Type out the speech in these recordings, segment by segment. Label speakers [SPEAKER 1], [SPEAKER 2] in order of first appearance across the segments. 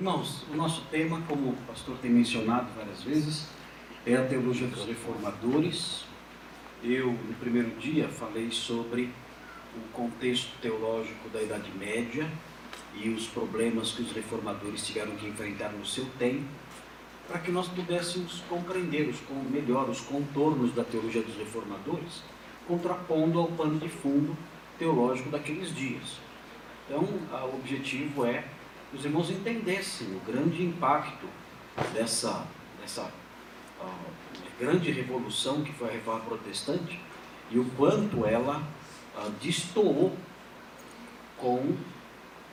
[SPEAKER 1] Irmãos, o nosso tema, como o pastor tem mencionado várias vezes, é a teologia dos reformadores. Eu, no primeiro dia, falei sobre o contexto teológico da Idade Média e os problemas que os reformadores tiveram que enfrentar no seu tempo, para que nós pudéssemos compreender os, melhor os contornos da teologia dos reformadores, contrapondo ao pano de fundo teológico daqueles dias. Então, o objetivo é que os irmãos entendessem o grande impacto dessa, dessa uh, grande revolução que foi a reforma protestante e o quanto ela uh, destoou com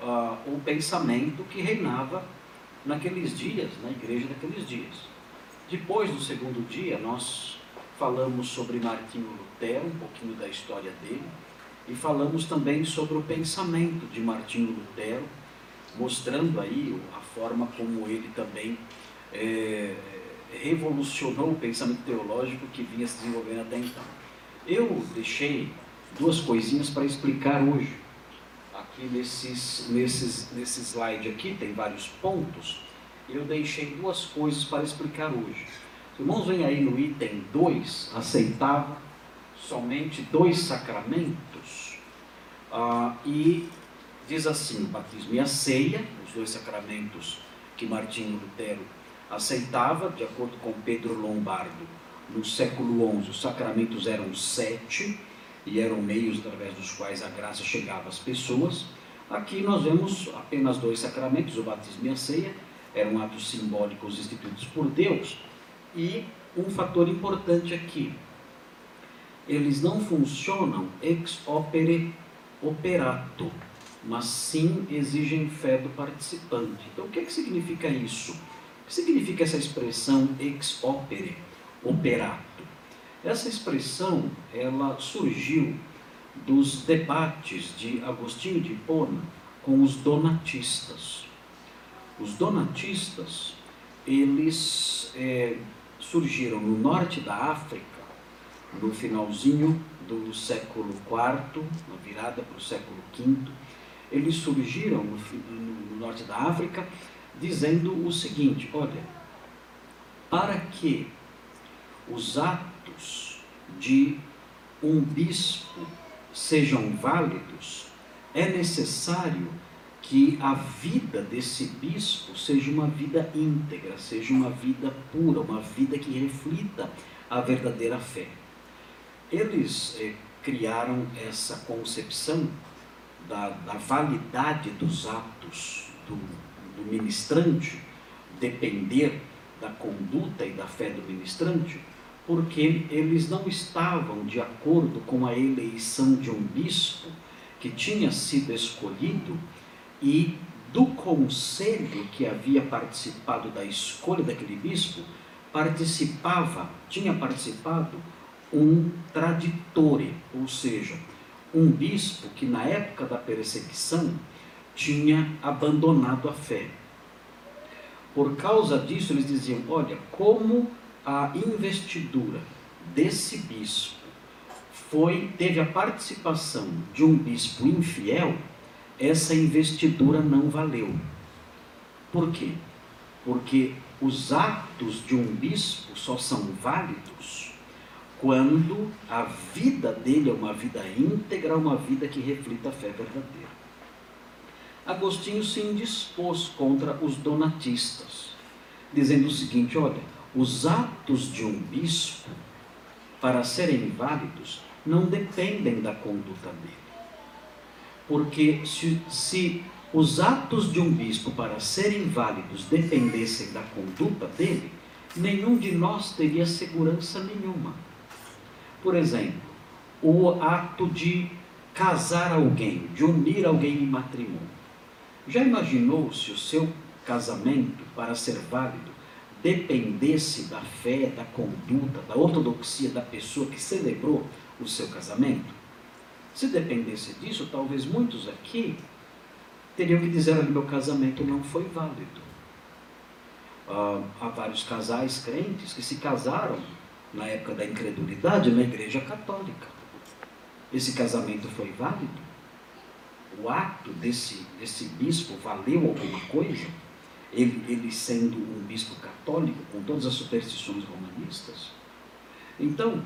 [SPEAKER 1] uh, o pensamento que reinava naqueles dias, na igreja daqueles dias. Depois do segundo dia, nós falamos sobre Martinho Lutero, um pouquinho da história dele, e falamos também sobre o pensamento de Martinho Lutero, mostrando aí a forma como ele também é, revolucionou o pensamento teológico que vinha se desenvolvendo até então. Eu deixei duas coisinhas para explicar hoje. Aqui nesses, nesses, nesse slide aqui tem vários pontos. Eu deixei duas coisas para explicar hoje. Os irmãos vem aí no item 2, aceitava somente dois sacramentos. Ah, e diz assim: o batismo e a ceia, os dois sacramentos que Martinho Lutero aceitava, de acordo com Pedro Lombardo, no século XI, os sacramentos eram sete e eram meios através dos quais a graça chegava às pessoas. Aqui nós vemos apenas dois sacramentos, o batismo e a ceia, eram atos simbólicos instituídos por Deus. E um fator importante aqui, eles não funcionam ex opere operato, mas sim exigem fé do participante. Então, o que, é que significa isso? O que significa essa expressão ex opere operato? Essa expressão ela surgiu dos debates de Agostinho de Hipona com os donatistas. Os donatistas eles é, surgiram no norte da África no finalzinho do século IV, na virada para o século V, eles surgiram no, no, no norte da África dizendo o seguinte: olha, para que os atos de um bispo sejam válidos, é necessário que a vida desse bispo seja uma vida íntegra, seja uma vida pura, uma vida que reflita a verdadeira fé. Eles eh, criaram essa concepção da, da, validade dos atos do, do ministrante, depender da conduta e da fé do ministrante, porque eles não estavam de acordo com a eleição de um bispo que tinha sido escolhido e do conselho que havia participado da escolha daquele bispo, participava, tinha participado um traditore, ou seja, um bispo que na época da perseguição tinha abandonado a fé. Por causa disso, eles diziam: olha, como a investidura desse bispo foi teve a participação de um bispo infiel, essa investidura não valeu. Por quê? Porque os atos de um bispo só são válidos quando a vida dele é uma vida íntegra, uma vida que reflita a fé verdadeira. Agostinho se indispôs contra os donatistas, dizendo o seguinte: olha, os atos de um bispo, para serem válidos, não dependem da conduta dele. Porque se, se os atos de um bispo, para serem válidos, dependessem da conduta dele, nenhum de nós teria segurança nenhuma por exemplo, o ato de casar alguém, de unir alguém em matrimônio. Já imaginou se o seu casamento, para ser válido, dependesse da fé, da conduta, da ortodoxia da pessoa que celebrou o seu casamento? Se dependesse disso, talvez muitos aqui teriam que dizer: olha, meu casamento não foi válido. Uh, há vários casais crentes que se casaram na época da incredulidade, na Igreja Católica. Esse casamento foi válido? O ato desse, desse bispo valeu alguma coisa? ele, ele sendo um bispo católico, com todas as superstições romanistas. Então,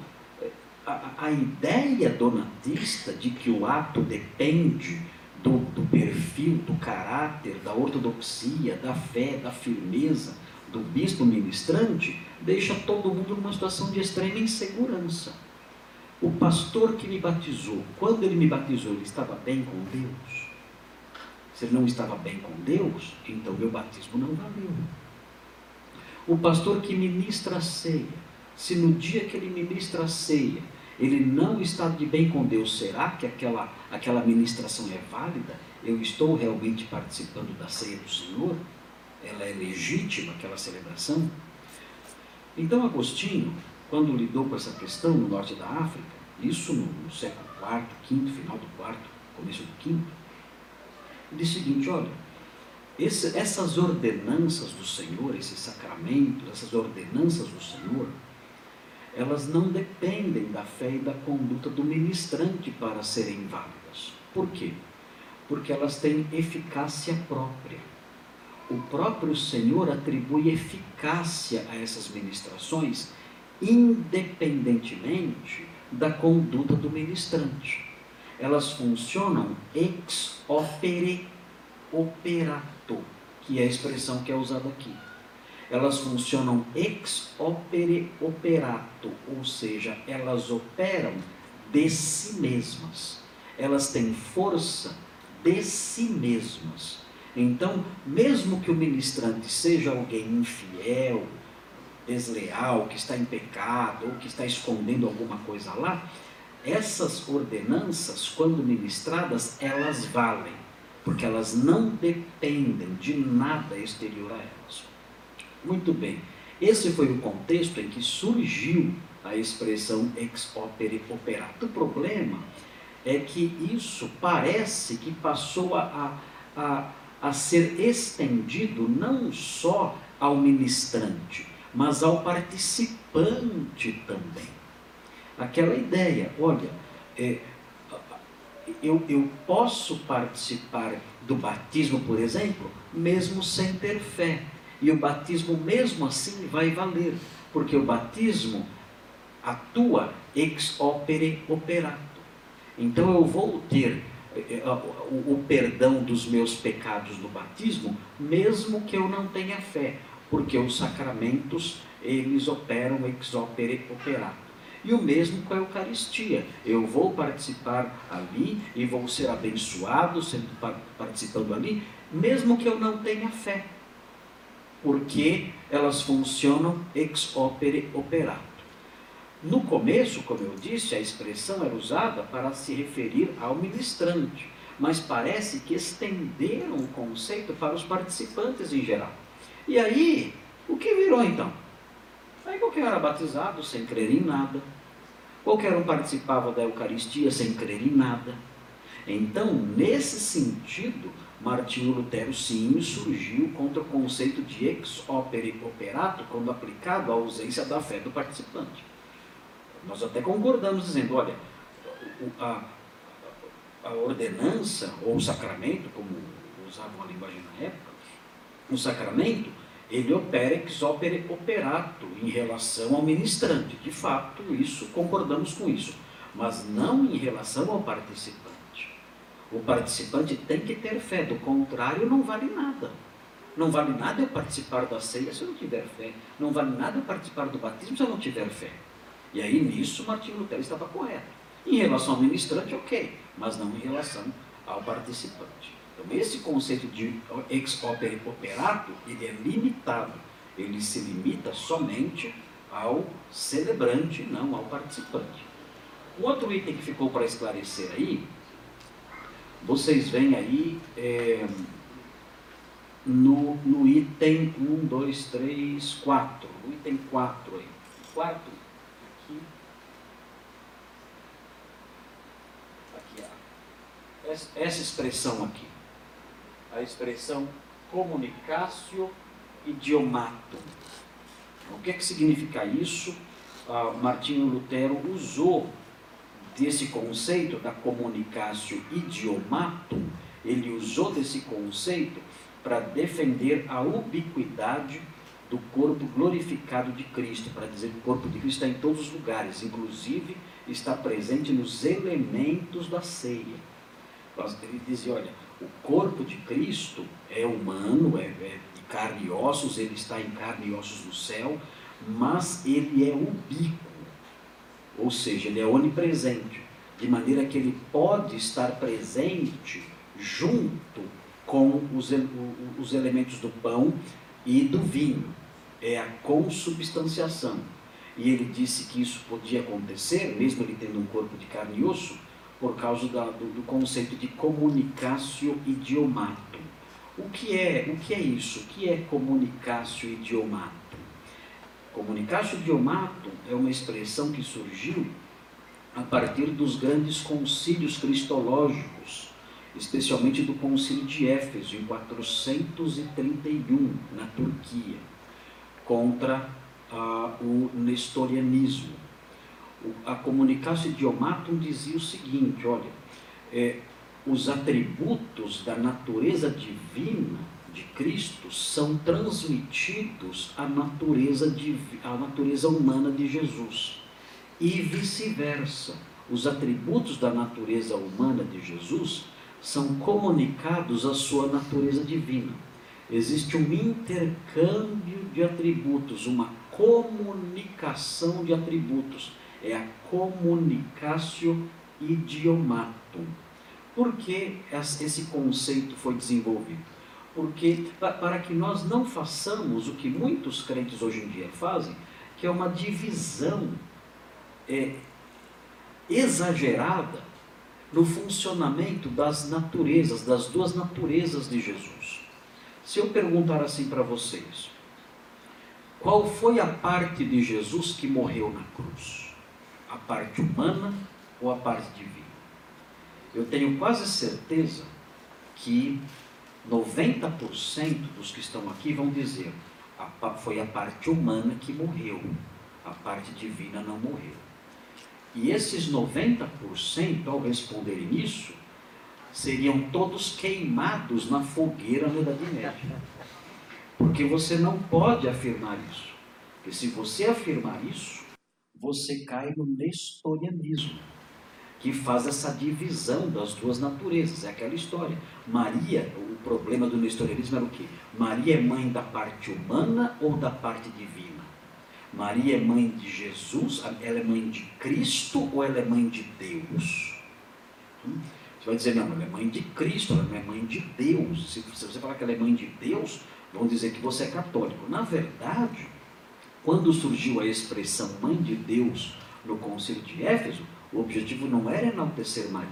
[SPEAKER 1] a, a ideia donatista de que o ato depende do, do perfil, do caráter, da ortodoxia, da fé, da firmeza do bispo ministrante, deixa todo mundo numa situação de extrema insegurança. O pastor que me batizou, quando ele me batizou, ele estava bem com Deus? Se ele não estava bem com Deus, então meu batismo não valeu. O pastor que ministra a ceia, se no dia que ele ministra a ceia, ele não está de bem com Deus, será que aquela, aquela ministração é válida? Eu estou realmente participando da ceia do Senhor? Ela é legítima, aquela celebração? Então, Agostinho, quando lidou com essa questão no norte da África, isso no, no século IV, V, final do IV, começo do V, disse o seguinte: olha, esse, essas ordenanças do Senhor, esses sacramentos, essas ordenanças do Senhor, elas não dependem da fé e da conduta do ministrante para serem válidas. Por quê? Porque elas têm eficácia própria. O próprio Senhor atribui eficácia a essas ministrações, independentemente da conduta do ministrante elas funcionam ex opere operato, que é a expressão que é usada aqui. Elas funcionam ex opere operato, ou seja, elas operam de si mesmas. Elas têm força de si mesmas. Então, mesmo que o ministrante seja alguém infiel, desleal, que está em pecado ou que está escondendo alguma coisa lá, essas ordenanças, quando ministradas, elas valem, porque elas não dependem de nada exterior a elas. Muito bem, esse foi o contexto em que surgiu a expressão ex opere operato. O problema é que isso parece que passou a, a, a ser estendido não só ao ministrante, mas ao participante também aquela ideia, olha, é, eu, eu posso participar do batismo, por exemplo, mesmo sem ter fé. E o batismo, mesmo assim, vai valer, porque o batismo atua ex opere operato. Então eu vou ter o, o perdão dos meus pecados no batismo, mesmo que eu não tenha fé, porque os sacramentos eles operam ex opere operato. E o mesmo com a Eucaristia. Eu vou participar ali e vou ser abençoado sendo participando ali, mesmo que eu não tenha fé. Porque elas funcionam ex opere operato. No começo, como eu disse, a expressão era usada para se referir ao ministrante, mas parece que estenderam o conceito para os participantes em geral. E aí, o que virou então? Aí qualquer era batizado sem crer em nada. Qualquer um participava da Eucaristia sem crer em nada. Então, nesse sentido, Martinho Lutero sim surgiu contra o conceito de ex opere operato quando aplicado à ausência da fé do participante. Nós até concordamos dizendo, olha, a, a ordenança ou o sacramento, como usavam a linguagem na época, o sacramento ele opera ex opere operato em relação ao ministrante. De fato, isso concordamos com isso, mas não em relação ao participante. O participante tem que ter fé, do contrário, não vale nada. Não vale nada eu participar da ceia se eu não tiver fé. Não vale nada eu participar do batismo se eu não tiver fé. E aí nisso Martinho Lutero estava correto. Em relação ao ministrante, ok, mas não em relação ao participante. Então, esse conceito de ex opere operato, ele é limitado. Ele se limita somente ao celebrante, não ao participante. Um outro item que ficou para esclarecer aí, vocês veem aí é, no, no item 1, 2, 3, 4. No item 4 aí. 4, aqui. Aqui, ó. Essa, expressão aqui a expressão comunicatio idiomatum. O que, é que significa isso? Ah, Martinho Lutero usou desse conceito da comunicatio idiomatum, ele usou desse conceito para defender a ubiquidade do corpo glorificado de Cristo, para dizer que o corpo de Cristo está em todos os lugares, inclusive está presente nos elementos da ceia. Ele dizia, olha, o corpo de Cristo é humano, é, é de carne e ossos, ele está em carne e ossos no céu, mas ele é ubíquo, ou seja, ele é onipresente, de maneira que ele pode estar presente junto com os, os elementos do pão e do vinho é a consubstanciação. E ele disse que isso podia acontecer, mesmo ele tendo um corpo de carne e osso, por causa da, do, do, conceito de comunicatio idiomatum. O que é, o que é isso? O que é comunicatio idiomatum? Comunicatio idiomatum é uma expressão que surgiu a partir dos grandes concílios cristológicos, especialmente do concílio de Éfeso, em 431, na Turquia contra ah, o nestorianismo. A Comunicatio Idiomatum dizia o seguinte: olha, é, os atributos da natureza divina de Cristo são transmitidos à natureza, à natureza humana de Jesus. E vice-versa. Os atributos da natureza humana de Jesus são comunicados à sua natureza divina. Existe um intercâmbio de atributos, uma comunicação de atributos. É a comunicatio idiomatum. Por que esse conceito foi desenvolvido? Porque para que nós não façamos o que muitos crentes hoje em dia fazem, que é uma divisão é, exagerada no funcionamento das naturezas, das duas naturezas de Jesus. Se eu perguntar assim para vocês, qual foi a parte de Jesus que morreu na cruz? A parte humana ou a parte divina? Eu tenho quase certeza que 90% dos que estão aqui vão dizer a, foi a parte humana que morreu, a parte divina não morreu. E esses 90%, ao responderem isso, seriam todos queimados na fogueira na Idade Média. Porque você não pode afirmar isso. Porque se você afirmar isso, você cai no nestorianismo, que faz essa divisão das duas naturezas. É aquela história. Maria, o problema do nestorianismo era o quê? Maria é mãe da parte humana ou da parte divina? Maria é mãe de Jesus, ela é mãe de Cristo ou ela é mãe de Deus? Hum? Você vai dizer, não, ela é mãe de Cristo, ela não é mãe de Deus. Se, você falar que ela é mãe de Deus, vão dizer que você é católico. Na verdade, quando surgiu a expressão mãe de Deus no concílio de Éfeso, o objetivo não era enaltecer Maria.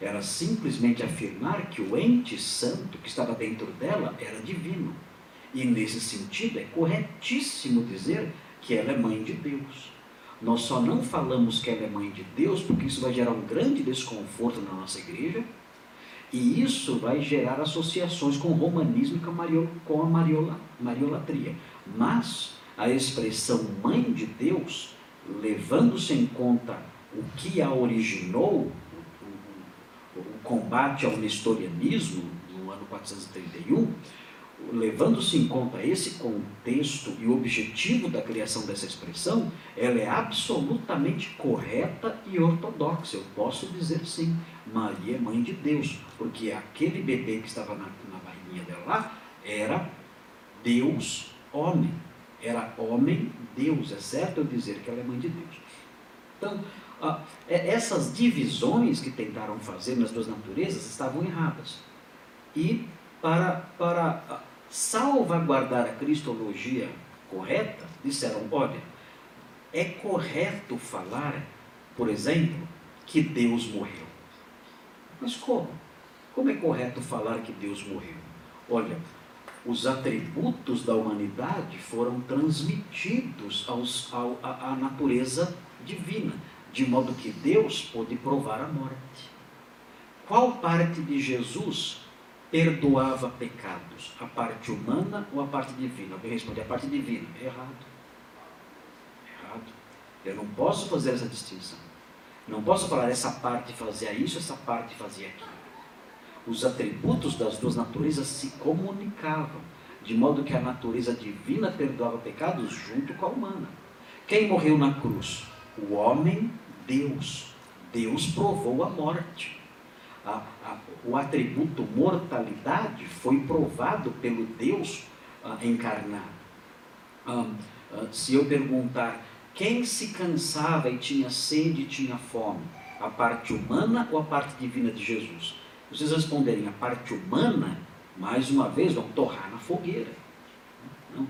[SPEAKER 1] Era simplesmente afirmar que o ente santo que estava dentro dela era divino. E nesse sentido é corretíssimo dizer que ela é mãe de Deus. Nós só não falamos que ela é mãe de Deus porque isso vai gerar um grande desconforto na nossa igreja e isso vai gerar associações com o romanismo e com a, Mario, com a mariola, mariolatria. Mas a expressão mãe de Deus, levando-se em conta o que a originou, o, combate ao nestorianismo no ano 431, levando-se em conta esse contexto e o objetivo da criação dessa expressão, ela é absolutamente correta e ortodoxa. Eu posso dizer sim, Maria é mãe de Deus, porque aquele bebê que estava na, na barriguinha dela lá era Deus homem. Era homem Deus. É certo eu dizer que ela é mãe de Deus. Então, é, essas divisões que tentaram fazer nas duas naturezas estavam erradas. E para, para salvaguardar a cristologia correta, disseram: olha, é correto falar, por exemplo, que Deus morreu. Mas como? Como é correto falar que Deus morreu? Olha, os atributos da humanidade foram transmitidos aos, ao, à, à natureza divina, de modo que Deus pôde provar a morte. Qual parte de Jesus perdoava pecados? A parte humana ou a parte divina? Alguém responde, a parte divina. É errado. É errado. Eu não posso fazer essa distinção. Não posso falar essa parte fazia isso, essa parte fazia aquilo. Os atributos das duas naturezas se comunicavam, de modo que a natureza divina perdoava pecados junto com a humana. Quem morreu na cruz? O homem, Deus. Deus provou a morte. A, a, o atributo mortalidade foi provado pelo Deus ah, encarnado. Ah, ah, se eu perguntar quem se cansava e tinha sede e tinha fome, a parte humana ou a parte divina de Jesus? Vocês responderem a parte humana, mais uma vez, vão torrar na fogueira. Não.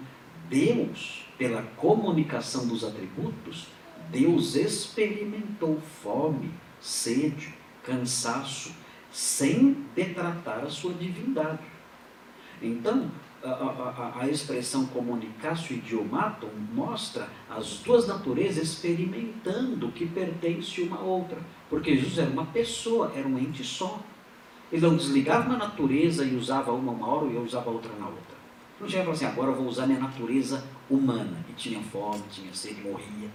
[SPEAKER 1] Deus, pela comunicação dos atributos, Deus experimentou fome, sede, cansaço, sem detratar a sua divindade. Então, a, a, a expressão comunicatio idiomatum mostra as duas naturezas experimentando o que pertence uma à outra. Porque Jesus era uma pessoa, era um ente só. Ele não desligava uma natureza e usava uma uma hora e usava outra na outra. Não chegava assim, agora eu vou usar minha natureza humana. E tinha fome, tinha sede, morria.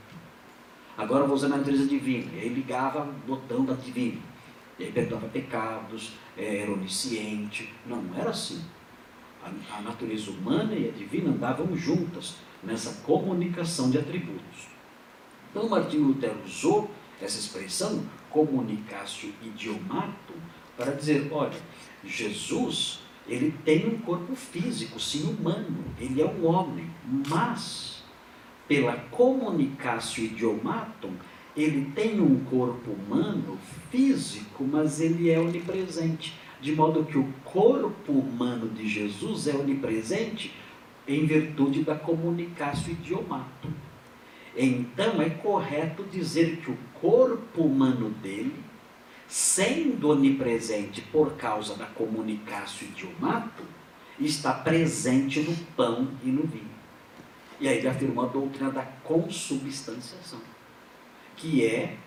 [SPEAKER 1] Agora eu vou usar minha natureza divina. E aí ligava o botão da divina. E aí perdoava pecados, era onisciente. Não, não era assim. A, a natureza humana e a divina andavam juntas nessa comunicação de atributos. Então Martinho Lutero usou essa expressão, comunicatio idiomatum, para dizer, olha, Jesus, ele tem um corpo físico, sim, humano, ele é um homem, mas, pela comunicatio idiomatum, ele tem um corpo humano físico, mas ele é onipresente. De modo que o corpo humano de Jesus é onipresente em virtude da comunicatio idiomatum. Então é correto dizer que o corpo humano dele sendo onipresente por causa da comunicácio idiomato, está presente no pão e no vinho. E aí ele afirmou a doutrina da consubstanciação, que é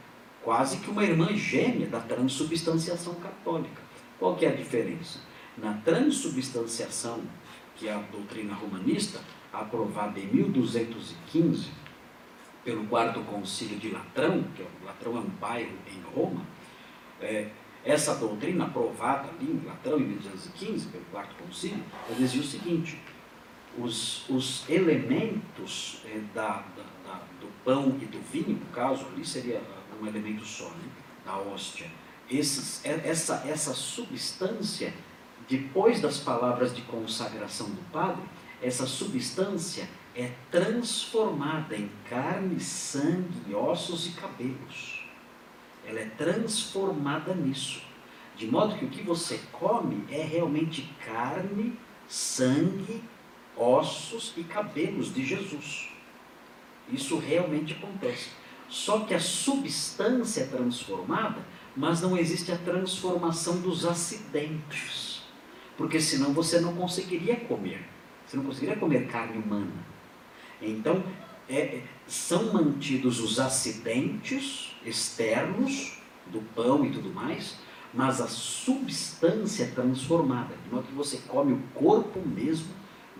[SPEAKER 1] quase que uma irmã gêmea da transubstanciação católica. Qual que é a diferença? Na transubstanciação, que é a doutrina romanista, aprovada em 1215 pelo quarto concílio de Latrão, que é, Latrão é um bairro em Roma, é, essa doutrina aprovada ali em Platão em 1215, pelo quarto concílio, ela dizia o seguinte, os, os elementos é, da, da, da, do pão e do vinho, no caso ali seria um elemento só, né, da hóstia, esses, é, essa, essa substância, depois das palavras de consagração do padre, essa substância é transformada em carne, sangue, ossos e cabelos ela é transformada nisso. De modo que o que você come é realmente carne, sangue, ossos e cabelos de Jesus. Isso realmente acontece. Só que a substância é transformada, mas não existe a transformação dos acidentes. Porque senão você não conseguiria comer. Você não conseguiria comer carne humana. Então, é, são mantidos os acidentes externos do pão e tudo mais, mas a substância é transformada, de modo que você come o corpo mesmo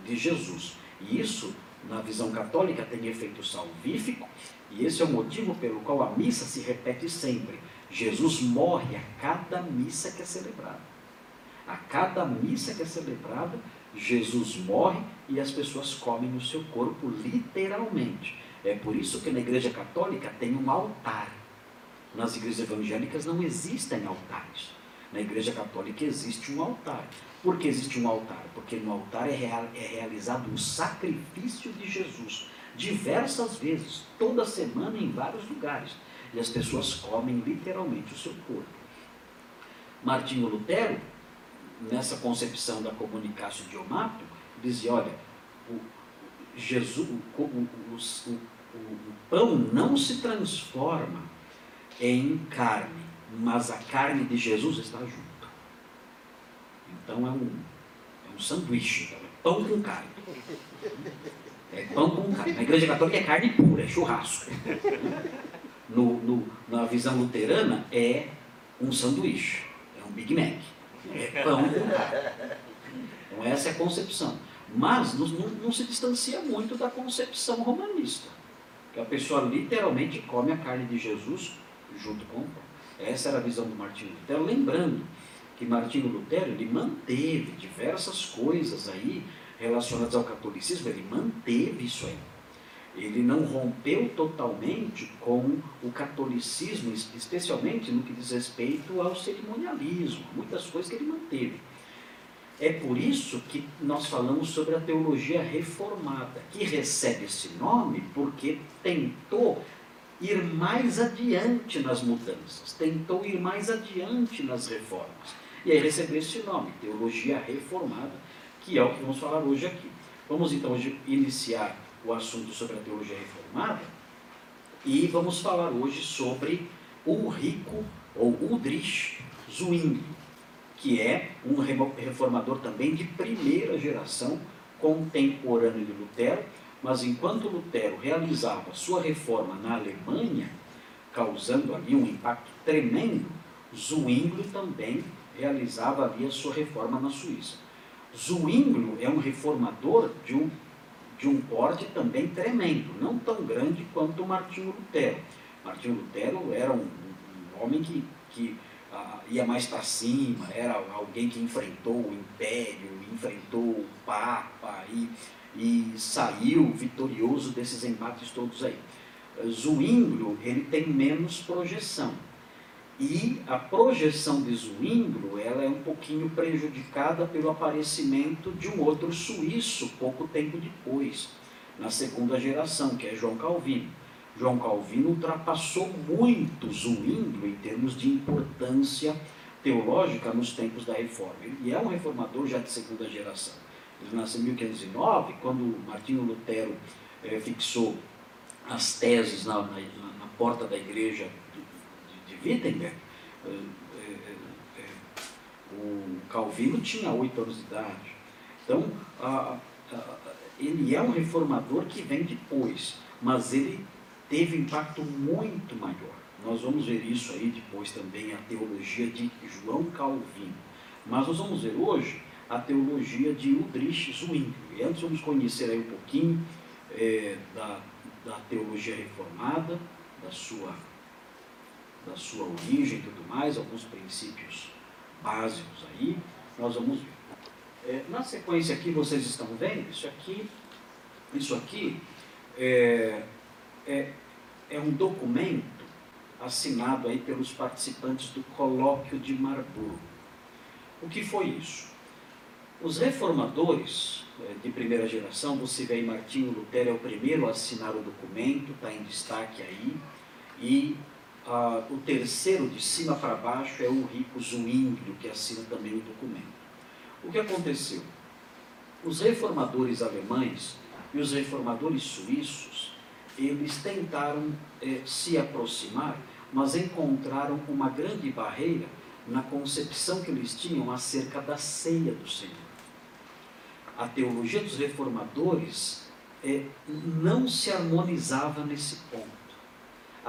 [SPEAKER 1] de Jesus. E isso, na visão católica, tem efeito salvífico, e esse é o motivo pelo qual a missa se repete sempre. Jesus morre a cada missa que é celebrada. A cada missa que é celebrada, Jesus morre e as pessoas comem o seu corpo literalmente. É por isso que na Igreja Católica tem um altar. Nas igrejas evangélicas não existem altares. Na Igreja Católica existe um altar. Por que existe um altar? Porque no altar é, real, é realizado o sacrifício de Jesus, diversas vezes, toda semana, em vários lugares. E as pessoas comem literalmente o seu corpo. Martinho Lutero, nessa concepção da comunicação idiomato, dizia: olha, o, Jesus, o, o, o, pão não se transforma em carne, mas a carne de Jesus está junto. Então é um, é um sanduíche, então é pão com carne. É pão com carne. Na igreja católica é carne pura, é churrasco. No, no, na visão luterana é um sanduíche, é um Big Mac. É pão com carne. Então essa é a concepção. Mas não, não, se distancia muito da concepção romanista. Que a pessoa literalmente come a carne de Jesus junto com o pão. Essa era a visão do Martinho Lutero, lembrando que Martinho Lutero ele manteve diversas coisas aí relacionadas ao catolicismo, ele manteve isso aí. Ele não rompeu totalmente com o catolicismo, especialmente no que diz respeito ao cerimonialismo, muitas coisas que ele manteve. É por isso que nós falamos sobre a teologia reformada, que recebe esse nome porque tentou ir mais adiante nas mudanças, tentou ir mais adiante nas reformas. E aí recebeu esse nome, teologia reformada, que é o que vamos falar hoje aqui. Vamos então hoje iniciar o assunto sobre a teologia reformada e vamos falar hoje sobre o rico ou Udrich Zwingli, que é um reformador também de primeira geração, contemporâneo de Lutero, mas enquanto Lutero realizava sua reforma na Alemanha, causando ali um impacto tremendo, Zwingli também realizava ali a sua reforma na Suíça. Zwingli é um reformador de um, de um porte também tremendo, não tão grande quanto Martinho Lutero. Martinho Lutero era um, um homem que, que uh, ia mais para cima, era alguém que enfrentou o império, enfrentou o Papa e, e saiu vitorioso desses embates todos aí. Zwingli, ele tem menos projeção e a projeção de Zwingli ela é um pouquinho prejudicada pelo aparecimento de um outro suíço pouco tempo depois, na segunda geração, que é João Calvino. João Calvino ultrapassou muito Zwingli em termos de importância teológica nos tempos da Reforma. Ele é um reformador já de segunda geração. Ele nasceu em 1509, quando Martinho Lutero eh, fixou as teses na, na, na porta da igreja Wittenberg, é, é, é, o Calvino tinha oito anos de idade. Então, ele é um reformador que vem depois, mas ele teve impacto muito maior. Nós vamos ver isso aí depois também, a teologia de João Calvino. Mas nós vamos ver hoje a teologia de Udrich Zwingli. E antes vamos conhecer aí um pouquinho é, da, da teologia reformada, da sua da sua origem e tudo mais, alguns princípios básicos aí, nós vamos ver. É, na sequência aqui, vocês estão vendo, isso aqui, isso aqui é, é, é um documento assinado aí pelos participantes do colóquio de Marburgo. O que foi isso? Os reformadores é, de primeira geração, você vê aí Martinho Lutero é o primeiro a assinar o documento, está em destaque aí, e ah, o terceiro de cima para baixo é o rico Zwinglio, que assina também o documento. O que aconteceu? Os reformadores alemães e os reformadores suíços, eles tentaram eh, se aproximar, mas encontraram uma grande barreira na concepção que eles tinham acerca da ceia do Senhor. A teologia dos reformadores eh, não se harmonizava nesse ponto.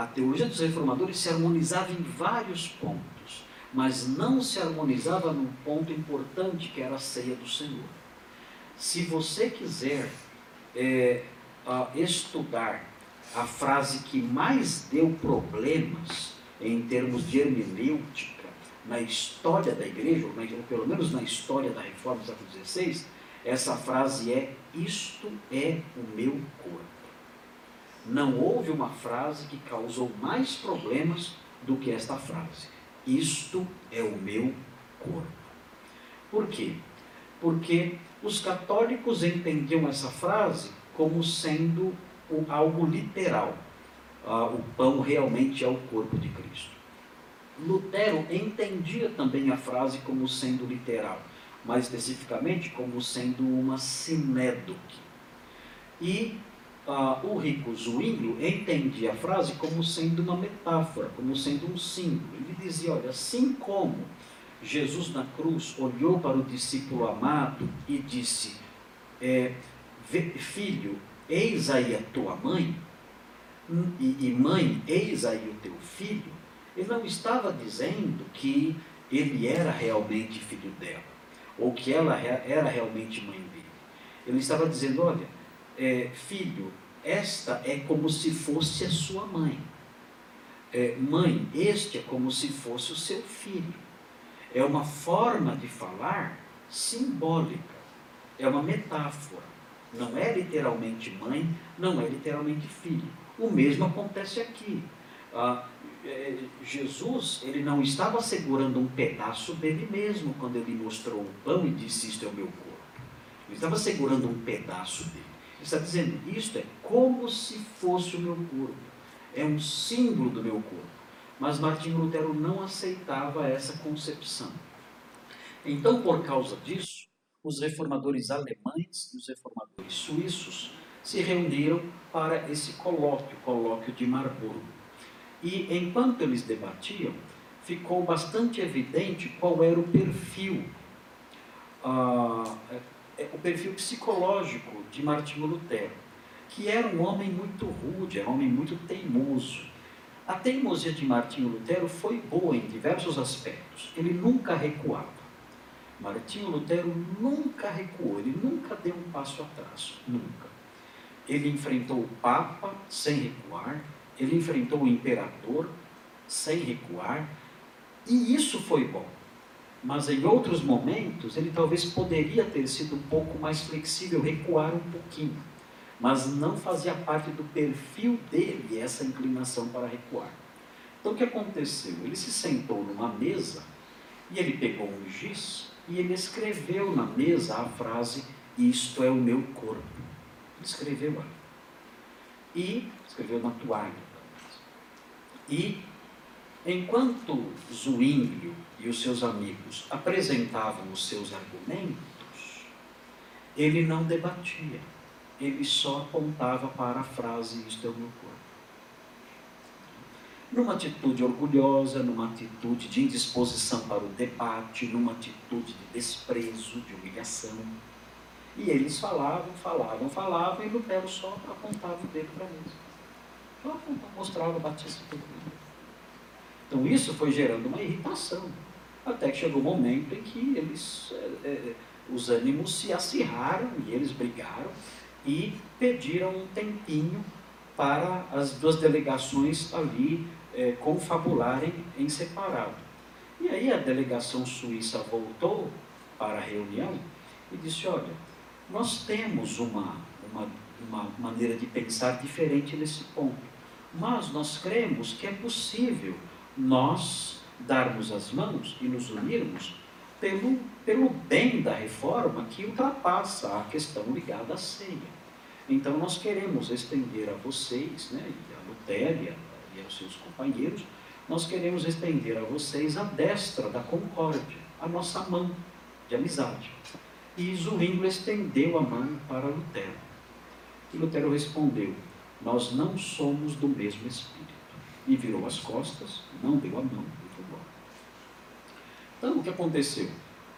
[SPEAKER 1] A teologia dos reformadores se harmonizava em vários pontos, mas não se harmonizava num ponto importante que era a ceia do Senhor. Se você quiser é, estudar a frase que mais deu problemas em termos de hermenêutica na história da igreja, ou, pelo menos na história da reforma do século XVI, essa frase é: Isto é o meu corpo não houve uma frase que causou mais problemas do que esta frase. Isto é o meu corpo. Por quê? Porque os católicos entendiam essa frase como sendo algo literal. Ah, o pão realmente é o corpo de Cristo. Lutero entendia também a frase como sendo literal, mais especificamente como sendo uma sinédoque. E ah, o rico Zwinglio entendia a frase como sendo uma metáfora, como sendo um símbolo. Ele dizia: olha, assim como Jesus na cruz olhou para o discípulo amado e disse: é, Filho, eis aí a tua mãe, e, e mãe, eis aí o teu filho. Ele não estava dizendo que ele era realmente filho dela, ou que ela era realmente mãe dele. Ele estava dizendo: olha é, filho, esta é como se fosse a sua mãe. É, mãe, este é como se fosse o seu filho. É uma forma de falar simbólica, é uma metáfora. Não é literalmente mãe, não é literalmente filho. O mesmo acontece aqui. Ah, é, Jesus ele não estava segurando um pedaço dele mesmo quando ele mostrou o pão e disse: Isto é o meu corpo. Ele estava segurando um pedaço dele. Ele está dizendo: Isto é como se fosse o meu corpo. É um símbolo do meu corpo. Mas Martinho Lutero não aceitava essa concepção. Então, por causa disso, os reformadores alemães e os reformadores suíços se reuniram para esse colóquio, colóquio de Marburgo. E enquanto eles debatiam, ficou bastante evidente qual era o perfil, uh, o perfil psicológico de Martinho Lutero, que era um homem muito rude, era um homem muito teimoso. A teimosia de Martinho Lutero foi boa em diversos aspectos. Ele nunca recuava. Martinho Lutero nunca recuou, ele nunca deu um passo atrás, nunca. Ele enfrentou o Papa sem recuar, ele enfrentou o imperador sem recuar, e isso foi bom. Mas em outros momentos ele talvez poderia ter sido um pouco mais flexível, recuar um pouquinho. Mas não fazia parte do perfil dele essa inclinação para recuar. Então o que aconteceu? Ele se sentou numa mesa e ele pegou um giz e ele escreveu na mesa a frase: Isto é o meu corpo. Ele escreveu ali. E escreveu na toalha. E enquanto Zwinglio e os seus amigos apresentavam os seus argumentos, ele não debatia. Ele só apontava para a frase: Isto é o meu corpo numa atitude orgulhosa, numa atitude de indisposição para o debate, numa atitude de desprezo, de humilhação. E eles falavam, falavam, falavam, e Lutero só apontava o dedo para eles. Só mostrava, batia esse dedo. Então isso foi gerando uma irritação. Até que chegou o um momento em que eles, é, é, os ânimos se acirraram e eles brigaram e pediram um tempinho para as duas delegações ali é, confabularem em separado. E aí a delegação suíça voltou para a reunião e disse: Olha, nós temos uma, uma, uma maneira de pensar diferente nesse ponto, mas nós cremos que é possível nós darmos as mãos e nos unirmos pelo, pelo bem da reforma que ultrapassa a questão ligada à ceia. Então nós queremos estender a vocês, né, e a Lutéria, e aos seus companheiros, nós queremos estender a vocês a destra da concórdia, a nossa mão de amizade. E Zwingli estendeu a mão para Lutero. E Lutero respondeu: Nós não somos do mesmo espírito. E virou as costas, não deu a mão. Então, o que aconteceu?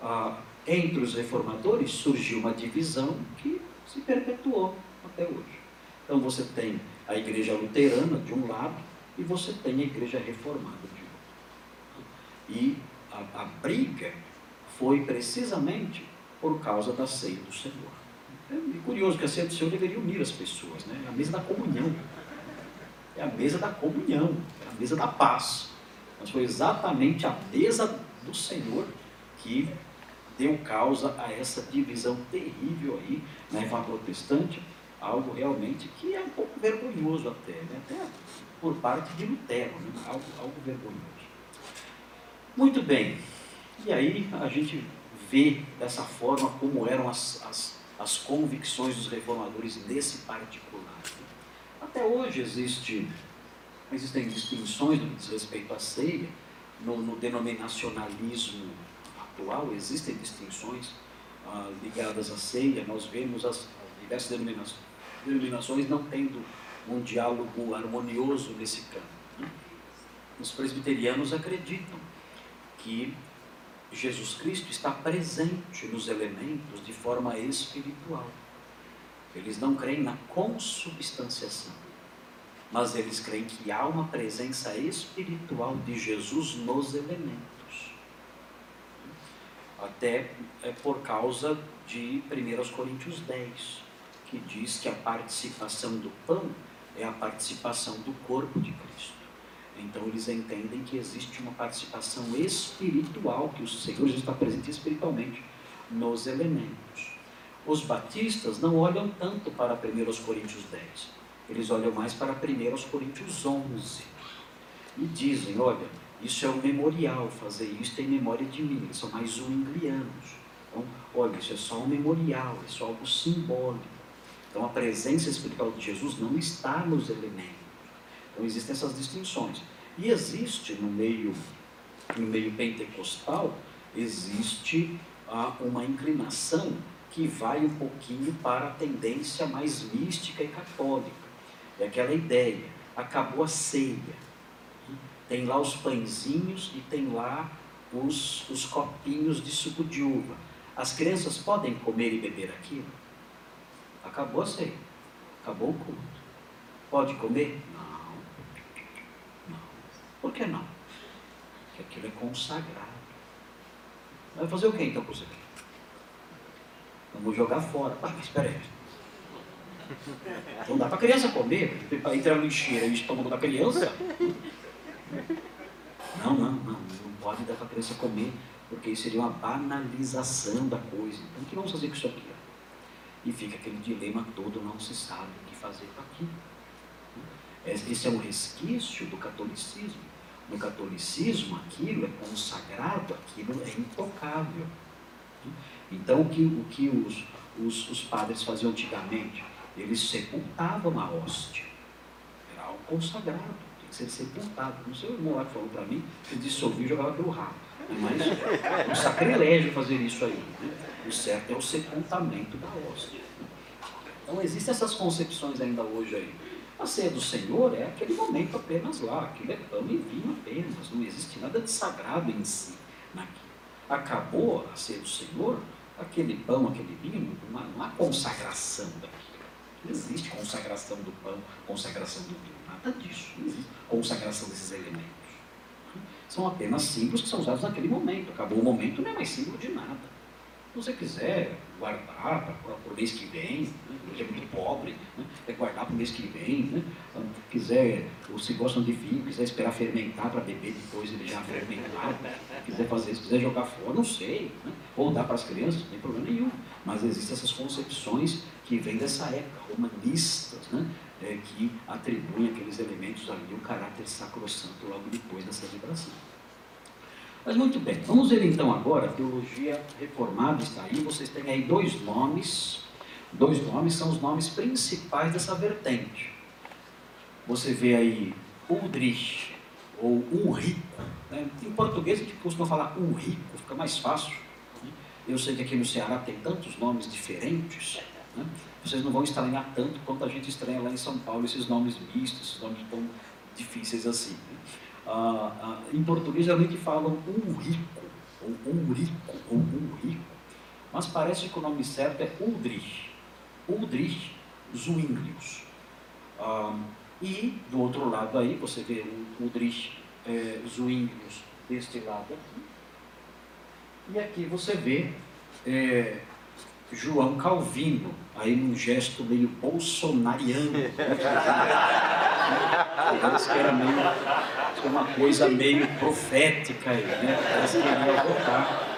[SPEAKER 1] Ah, entre os reformadores surgiu uma divisão que se perpetuou até hoje. Então, você tem a igreja luterana de um lado e você tem a igreja reformada de outro. E a, a briga foi precisamente por causa da ceia do Senhor. É curioso que a ceia do Senhor deveria unir as pessoas, né? É a mesa da comunhão. É a mesa da comunhão, é a mesa da paz. Mas foi exatamente a mesa do Senhor que deu causa a essa divisão terrível aí na Eva protestante, algo realmente que é um pouco vergonhoso até, né? até por parte de Lutero, né? algo, algo vergonhoso. Muito bem, e aí a gente vê dessa forma como eram as, as, as convicções dos reformadores nesse particular. Até hoje existe, existem distinções no que diz respeito à ceia, no, no denominacionalismo atual existem distinções ah, ligadas à ceia, nós vemos as, as diversas denominações, denominações não tendo um diálogo harmonioso nesse campo. Né? Os presbiterianos acreditam que Jesus Cristo está presente nos elementos de forma espiritual. Eles não creem na consubstanciação, mas eles creem que há uma presença espiritual de Jesus nos elementos. Até é por causa de 1 Coríntios 10, que diz que a participação do pão é a participação do corpo de Cristo. Então eles entendem que existe uma participação espiritual, que o Senhor já está presente espiritualmente nos elementos. Os batistas não olham tanto para 1 Coríntios 10, eles olham mais para 1 Coríntios 11 e dizem: olha, isso é um memorial, fazer isso em memória de mim, eles são mais zwinglianos. Então, olha, isso é só um memorial, é só algo simbólico. Então, a presença espiritual de Jesus não está nos elementos. Então, existem essas distinções. E existe no meio, no meio pentecostal, existe ah, uma inclinação que vai um pouquinho para a tendência mais mística e católica. É aquela ideia, acabou a ceia, tem lá os pãezinhos e tem lá os, os copinhos de suco de uva. As crianças podem comer e beber aquilo? Acabou a ceia, acabou o culto. Pode comer? Não. Não. Por que não? Porque aquilo é consagrado. Vai fazer o que então com isso aqui? Vamos jogar fora. Ah, mas espera aí. Não dá para a criança comer, entrar no lixeira o estômago da criança. Não, não, não, não pode dar para a criança comer, porque isso seria uma banalização da coisa. Então, o que vamos fazer com isso aqui? E fica aquele dilema todo, não se sabe o que fazer com aquilo. Esse é um resquício do catolicismo. No catolicismo, aquilo é consagrado, aquilo é intocável. Então, o que, o que os, os, os padres faziam antigamente? Eles sepultavam a hóstia. Era algo consagrado, tinha que ser sepultado. Não sei o irmão lá que falou para mim, que dissolvia e jogava pelo rabo. Mas é um sacrilégio fazer isso aí. Né? O certo é o sepultamento da hóstia. Então, existem essas concepções ainda hoje aí. A ceia do Senhor é aquele momento apenas lá, aquilo é pão e vinho apenas, não existe nada de sagrado em si. Naquilo. Acabou a ceia do Senhor, aquele pão, aquele vinho, não há consagração daquilo. Não existe consagração do pão, consagração do vinho, nada disso. Não existe consagração desses elementos. São apenas símbolos que são usados naquele momento. Acabou o momento, não é mais símbolo de nada. Se você quiser guardar para o mês que vem, né? é muito pobre, né? é guardar para o mês que vem, né? Então, quiser, ou se gostam de vinho, quiser esperar fermentar para beber depois ele já fermentado, quiser fazer isso, quiser jogar fora, não sei, né? ou dar para as crianças, não tem problema nenhum. Mas existem essas concepções que vêm dessa época, humanistas, né? É, que atribuem aqueles elementos ali o caráter sacrossanto logo depois da celebração. Mas muito bem, vamos ver então agora a teologia reformada está aí. Vocês têm aí dois nomes, dois nomes são os nomes principais dessa vertente. Você vê aí Ulrich ou Ulrico. Né? Em português a gente costuma falar Ulrico, fica mais fácil. Né? Eu sei que aqui no Ceará tem tantos nomes diferentes. Né? Vocês não vão estranhar tanto quanto a gente estranha lá em São Paulo esses nomes mistos, esses nomes tão difíceis assim. Né? Ah, ah, em português geralmente falam um rico, ou um rico, ou um rico, mas parece que o nome certo é Uldrich, Uldrich Zwinglius. Ah, e do outro lado aí, você vê o Uldrich é, Zwinglius deste lado aqui, e aqui você vê é, João Calvino, aí num gesto meio bolsonariano. Parece que era meio, uma coisa meio profética aí, né? Parece que ia votar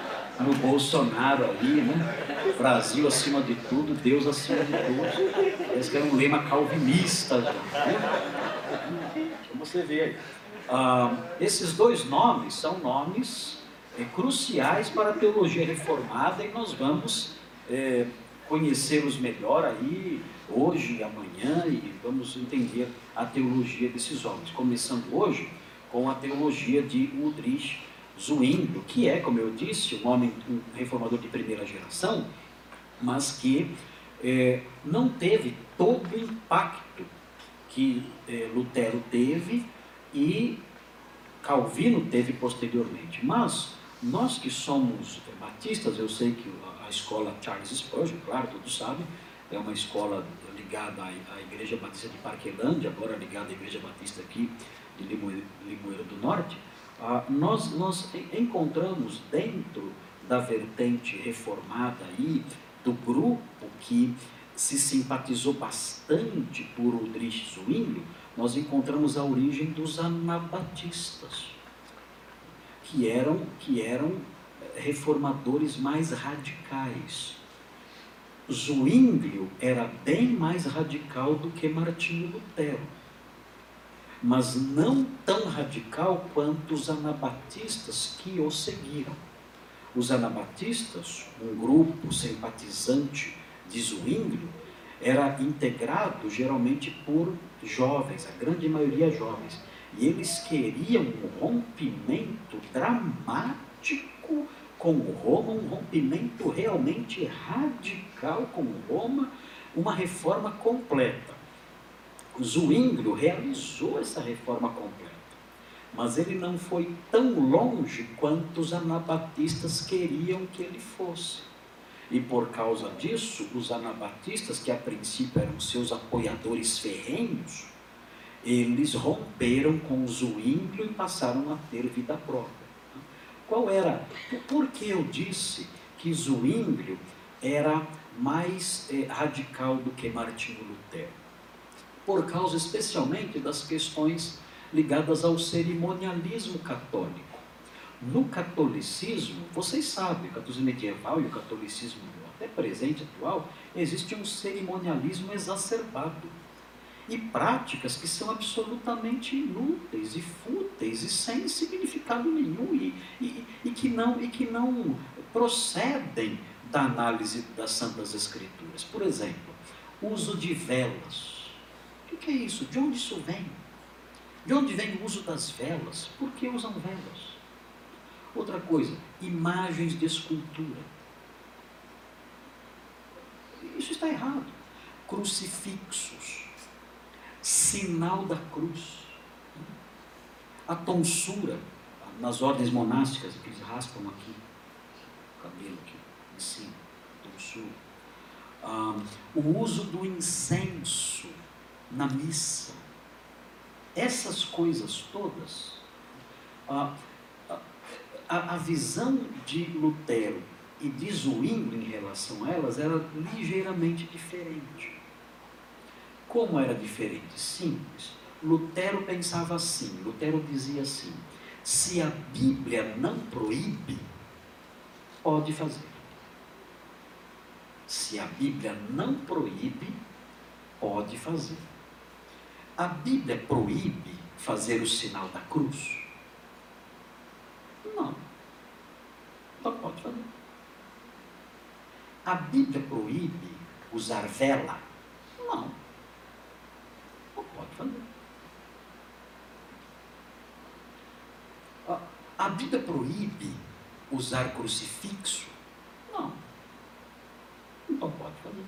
[SPEAKER 1] no Bolsonaro ali, né? Brasil acima de tudo, Deus acima de tudo. Parece que era um lema calvinista já. Né? Você vê aí. Ah, esses dois nomes são nomes é, cruciais para a teologia reformada e nós vamos é, conhecê-los melhor aí, hoje e amanhã, e vamos entender a teologia desses homens. Começando hoje com a teologia de Ulrich Zwingli, que é, como eu disse, um homem um reformador de primeira geração, mas que é, não teve todo o impacto que é, Lutero teve e Calvino teve posteriormente. Mas nós que somos batistas, eu sei que a escola Charles Spurgeon, claro, todos sabem, é uma escola ligada à, Igreja Batista de Parquelândia, agora ligada à Igreja Batista aqui de Limoeiro, do Norte, ah, nós, nós encontramos dentro da vertente reformada aí, do grupo que se simpatizou bastante por Udrich Zwingli, nós encontramos a origem dos anabatistas, que eram, que eram reformadores mais radicais. Zwinglio era bem mais radical do que Martinho Lutero, mas não tão radical quanto os anabatistas que o seguiram. Os anabatistas, um grupo simpatizante de Zwinglio, era integrado geralmente por jovens, a grande maioria jovens. E eles queriam um rompimento dramático com Roma, um rompimento realmente radical com Roma, uma reforma completa. Zwinglio realizou essa reforma completa, mas ele não foi tão longe quanto os anabatistas queriam que ele fosse. E por causa disso, os anabatistas, que a princípio eram seus apoiadores ferrenhos, eles romperam com Zwinglio e passaram a ter vida própria. Qual era? Por que eu disse que Zwinglio era mais eh, radical do que Martinho Lutero? Por causa especialmente das questões ligadas ao cerimonialismo católico. No catolicismo, vocês sabem, o catolicismo medieval e o catolicismo até presente, atual, existe um cerimonialismo exacerbado e práticas que são absolutamente inúteis e fúteis e sem significado nenhum e, e, e, que, não, e que não procedem da análise das Santas Escrituras. Por exemplo, uso de velas. O que é isso? De onde isso vem? De onde vem o uso das velas? Por que usam velas? Outra coisa, imagens de escultura. Isso está errado. Crucifixos sinal da cruz. A tonsura, nas ordens monásticas, que eles raspam aqui, o cabelo aqui, em cima, tonsura. Ah, o uso do incenso na missa. Essas coisas todas, ah, a, a visão de Lutero e de Zwingli em relação a elas era ligeiramente diferente. Como era diferente? Simples. Lutero pensava assim, Lutero dizia assim, se a Bíblia não proíbe, pode fazer. Se a Bíblia não proíbe, pode fazer. A Bíblia proíbe fazer o sinal da cruz? Não. Não pode fazer. A Bíblia proíbe usar vela? Não pode fazer. A Bíblia proíbe usar crucifixo? Não. Então pode fazer.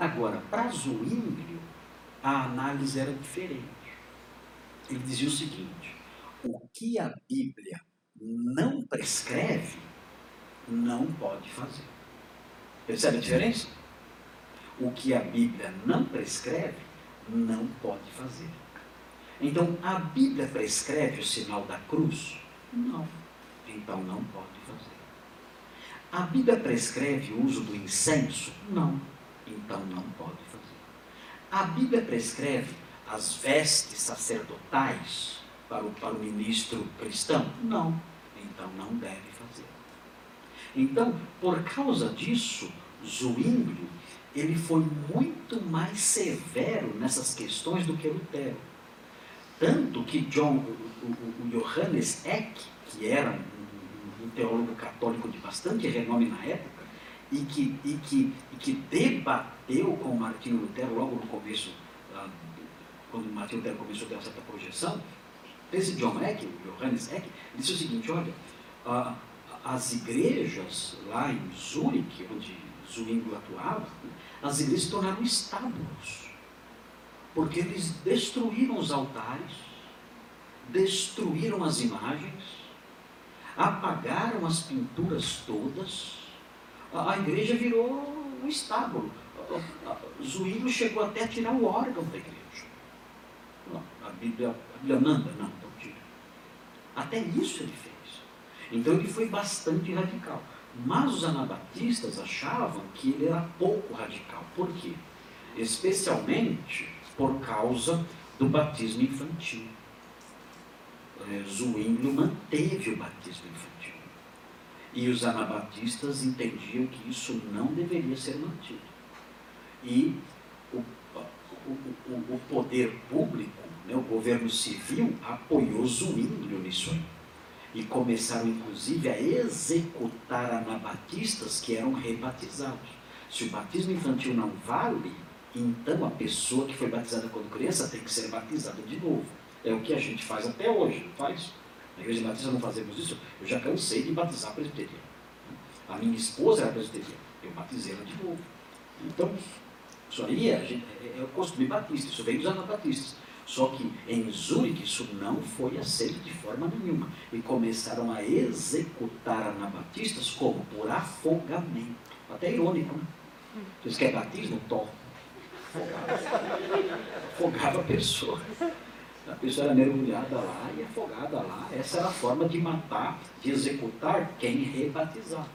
[SPEAKER 1] Agora, para Zwinglio, a análise era diferente. Ele dizia o seguinte: o que a Bíblia não prescreve, não pode fazer. Percebe a diferença? O que a Bíblia não prescreve, não pode fazer. Então, a Bíblia prescreve o sinal da cruz? Não. Então, não pode fazer. A Bíblia prescreve o uso do incenso? Não. Então, não pode fazer. A Bíblia prescreve as vestes sacerdotais para o, para o ministro cristão? Não. Então, não deve fazer. Então, por causa disso, Zwinglio ele foi muito mais severo nessas questões do que Lutero. Tanto que John, o, Johannes Eck, que era um, um, teólogo católico de bastante renome na época, e que, e que, e que debateu com Martinho Lutero logo no começo, ah, quando Martinho Lutero começou a ter essa projeção, esse John Eck, o Johannes Eck, disse o seguinte, olha, ah, as igrejas lá em Zurique, onde Zwingli atuava, as igrejas tornaram estábulos. Porque eles destruíram os altares, destruíram as imagens, apagaram as pinturas todas. A, igreja virou um estábulo. Zwingli chegou até a tirar o órgão da igreja. Não, a Bíblia, a Bíblia manda, não, então tira. Até isso ele fez. Então ele foi bastante radical. Mas os anabatistas achavam que ele era pouco radical. Por quê? Especialmente por causa do batismo infantil. É, Zwinglio manteve o batismo infantil. E os anabatistas entendiam que isso não deveria ser mantido. E o, o, o, o poder público, né, o governo civil, apoiou Zwinglio nisso aí e começaram inclusive a executar anabatistas que eram rebatizados. Se o batismo infantil não vale, então a pessoa que foi batizada quando criança tem que ser batizada de novo. É o que a gente faz até hoje, não faz? Na igreja batista não fazemos isso. Eu já cansei de batizar presbiteriano. A minha esposa era presbiteriana, eu batizei ela de novo. Então, isso aí é, é, é o costume batista, isso vem dos anabatistas. Só que em Zurique isso não foi aceito de forma nenhuma. E começaram a executar anabatistas como? Por afogamento. Até irônico, né? Vocês querem batismo? Tom. Afogava. Afogava a pessoa. A pessoa era mergulhada lá e afogada lá. Essa era a forma de matar, de executar quem rebatizar.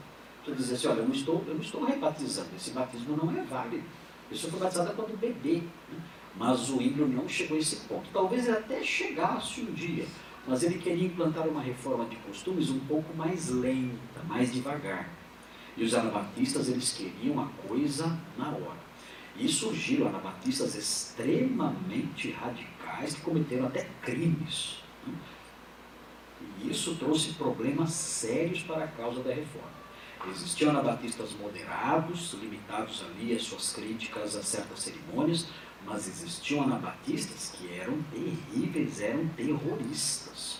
[SPEAKER 1] Você dizer assim, olha, eu não, estou, eu não estou rebatizando, esse batismo não é válido. A pessoa foi batizada quando bebê. Né? Mas o Ímbrio não chegou a esse ponto. Talvez ele até chegasse um dia, mas ele queria implantar uma reforma de costumes um pouco mais lenta, mais devagar. E os anabatistas, eles queriam a coisa na hora. E surgiram anabatistas extremamente radicais que cometeram até crimes. Né? E isso trouxe problemas sérios para a causa da reforma. Existiam anabatistas moderados, limitados ali às suas críticas a certas cerimônias, mas existiam anabatistas que eram terríveis, eram terroristas.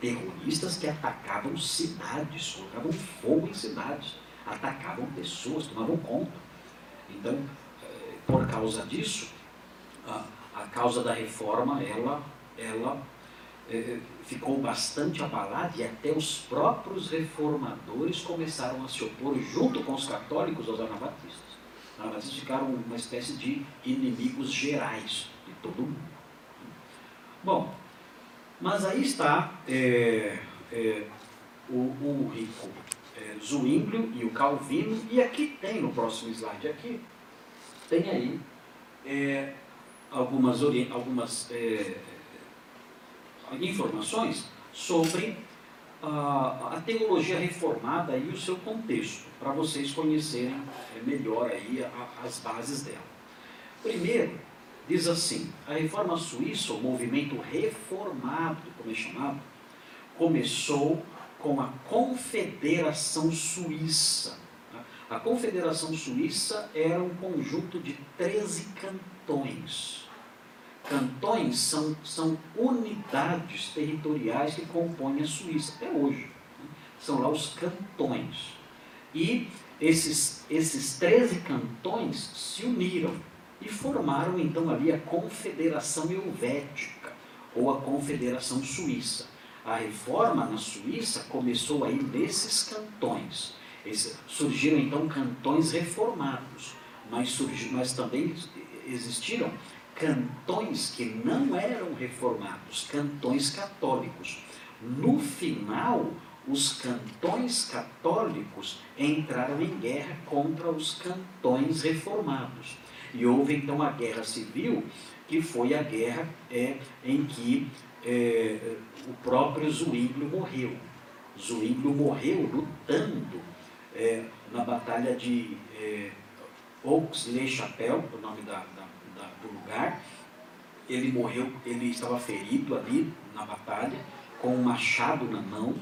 [SPEAKER 1] Terroristas que atacavam cidades, colocavam fogo em cidades, atacavam pessoas, tomavam conta. Então, eh, por causa disso, a, causa da reforma, ela, ela é, ficou bastante abalada e até os próprios reformadores começaram a se opor junto com os católicos aos anabatistas. Elas ficaram uma espécie de inimigos gerais de todo mundo. Bom, mas aí está é, é, o, o, rico é, e o Calvino, e aqui tem no próximo slide aqui, tem aí é, algumas, algumas é, informações sobre a, teologia reformada e o seu contexto, para vocês conhecerem é, melhor aí as bases dela. Primeiro, diz assim, a reforma suíça, o movimento reformado, como é chamado, começou com a Confederação Suíça. A Confederação Suíça era um conjunto de 13 cantões Cantões são, são unidades territoriais que compõem a Suíça, até hoje. Né? São lá os cantões. E esses, esses 13 cantões se uniram e formaram então ali a Confederação Helvética, ou a Confederação Suíça. A reforma na Suíça começou aí nesses cantões. Esse, surgiram então cantões reformados, mas, mas também existiram cantões que não eram reformados, cantões católicos. No final, os cantões católicos entraram em guerra contra os cantões reformados. E houve então a guerra civil, que foi a guerra é, em que é, o próprio Zwinglio morreu. Zwinglio morreu lutando é, na batalha de é, Aux-les-Chapelle, o nome da, da do lugar. Ele morreu, ele estava ferido ali na batalha, com um machado na mão.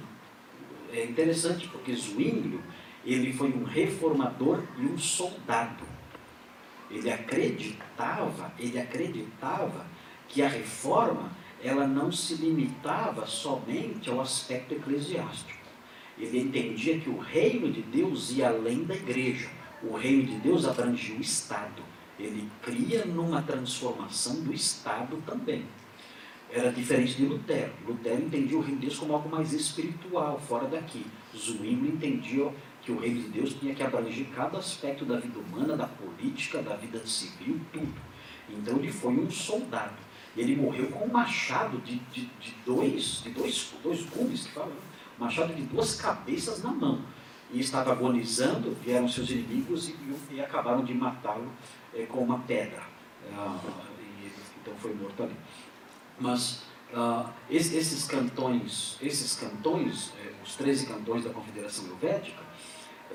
[SPEAKER 1] É interessante porque Zwinglio, ele foi um reformador e um soldado. Ele acreditava, ele acreditava que a reforma ela não se limitava somente ao aspecto eclesiástico. Ele entendia que o reino de Deus ia além da igreja. O reino de Deus abrangia o Estado ele cria numa transformação do Estado também. Era diferente de Lutero. Lutero entendia o reino de Deus como algo mais espiritual, fora daqui. Zwingli entendia que o reino de Deus tinha que abranger cada aspecto da vida humana, da política, da vida civil, tudo. Então ele foi um soldado. Ele morreu com um machado de, de, de dois, de dois, dois gumes, que falam, machado de duas cabeças na mão. E estava agonizando, vieram seus inimigos e, e acabaram de matá-lo é, com uma pedra. Ah, e, então foi morto ali. Mas ah, esses cantões, esses cantões, é, os 13 cantões da Confederação Helvética,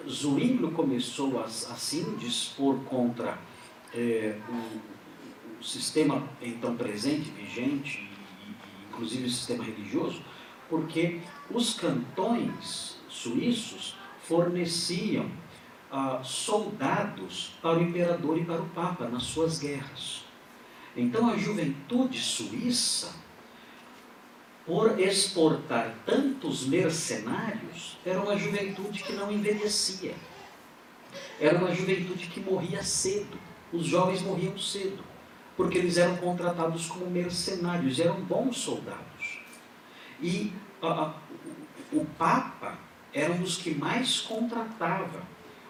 [SPEAKER 1] Zwinglio começou a, a se dispor contra é, o, o, sistema então presente, vigente, e, e, inclusive o sistema religioso, porque os cantões suíços forneciam ah, soldados para o imperador e para o papa nas suas guerras. Então a juventude suíça, por exportar tantos mercenários, era uma juventude que não envelhecia. Era uma juventude que morria cedo. Os jovens morriam cedo, porque eles eram contratados como mercenários, eram bons soldados. E ah, o Papa era um dos que mais contratava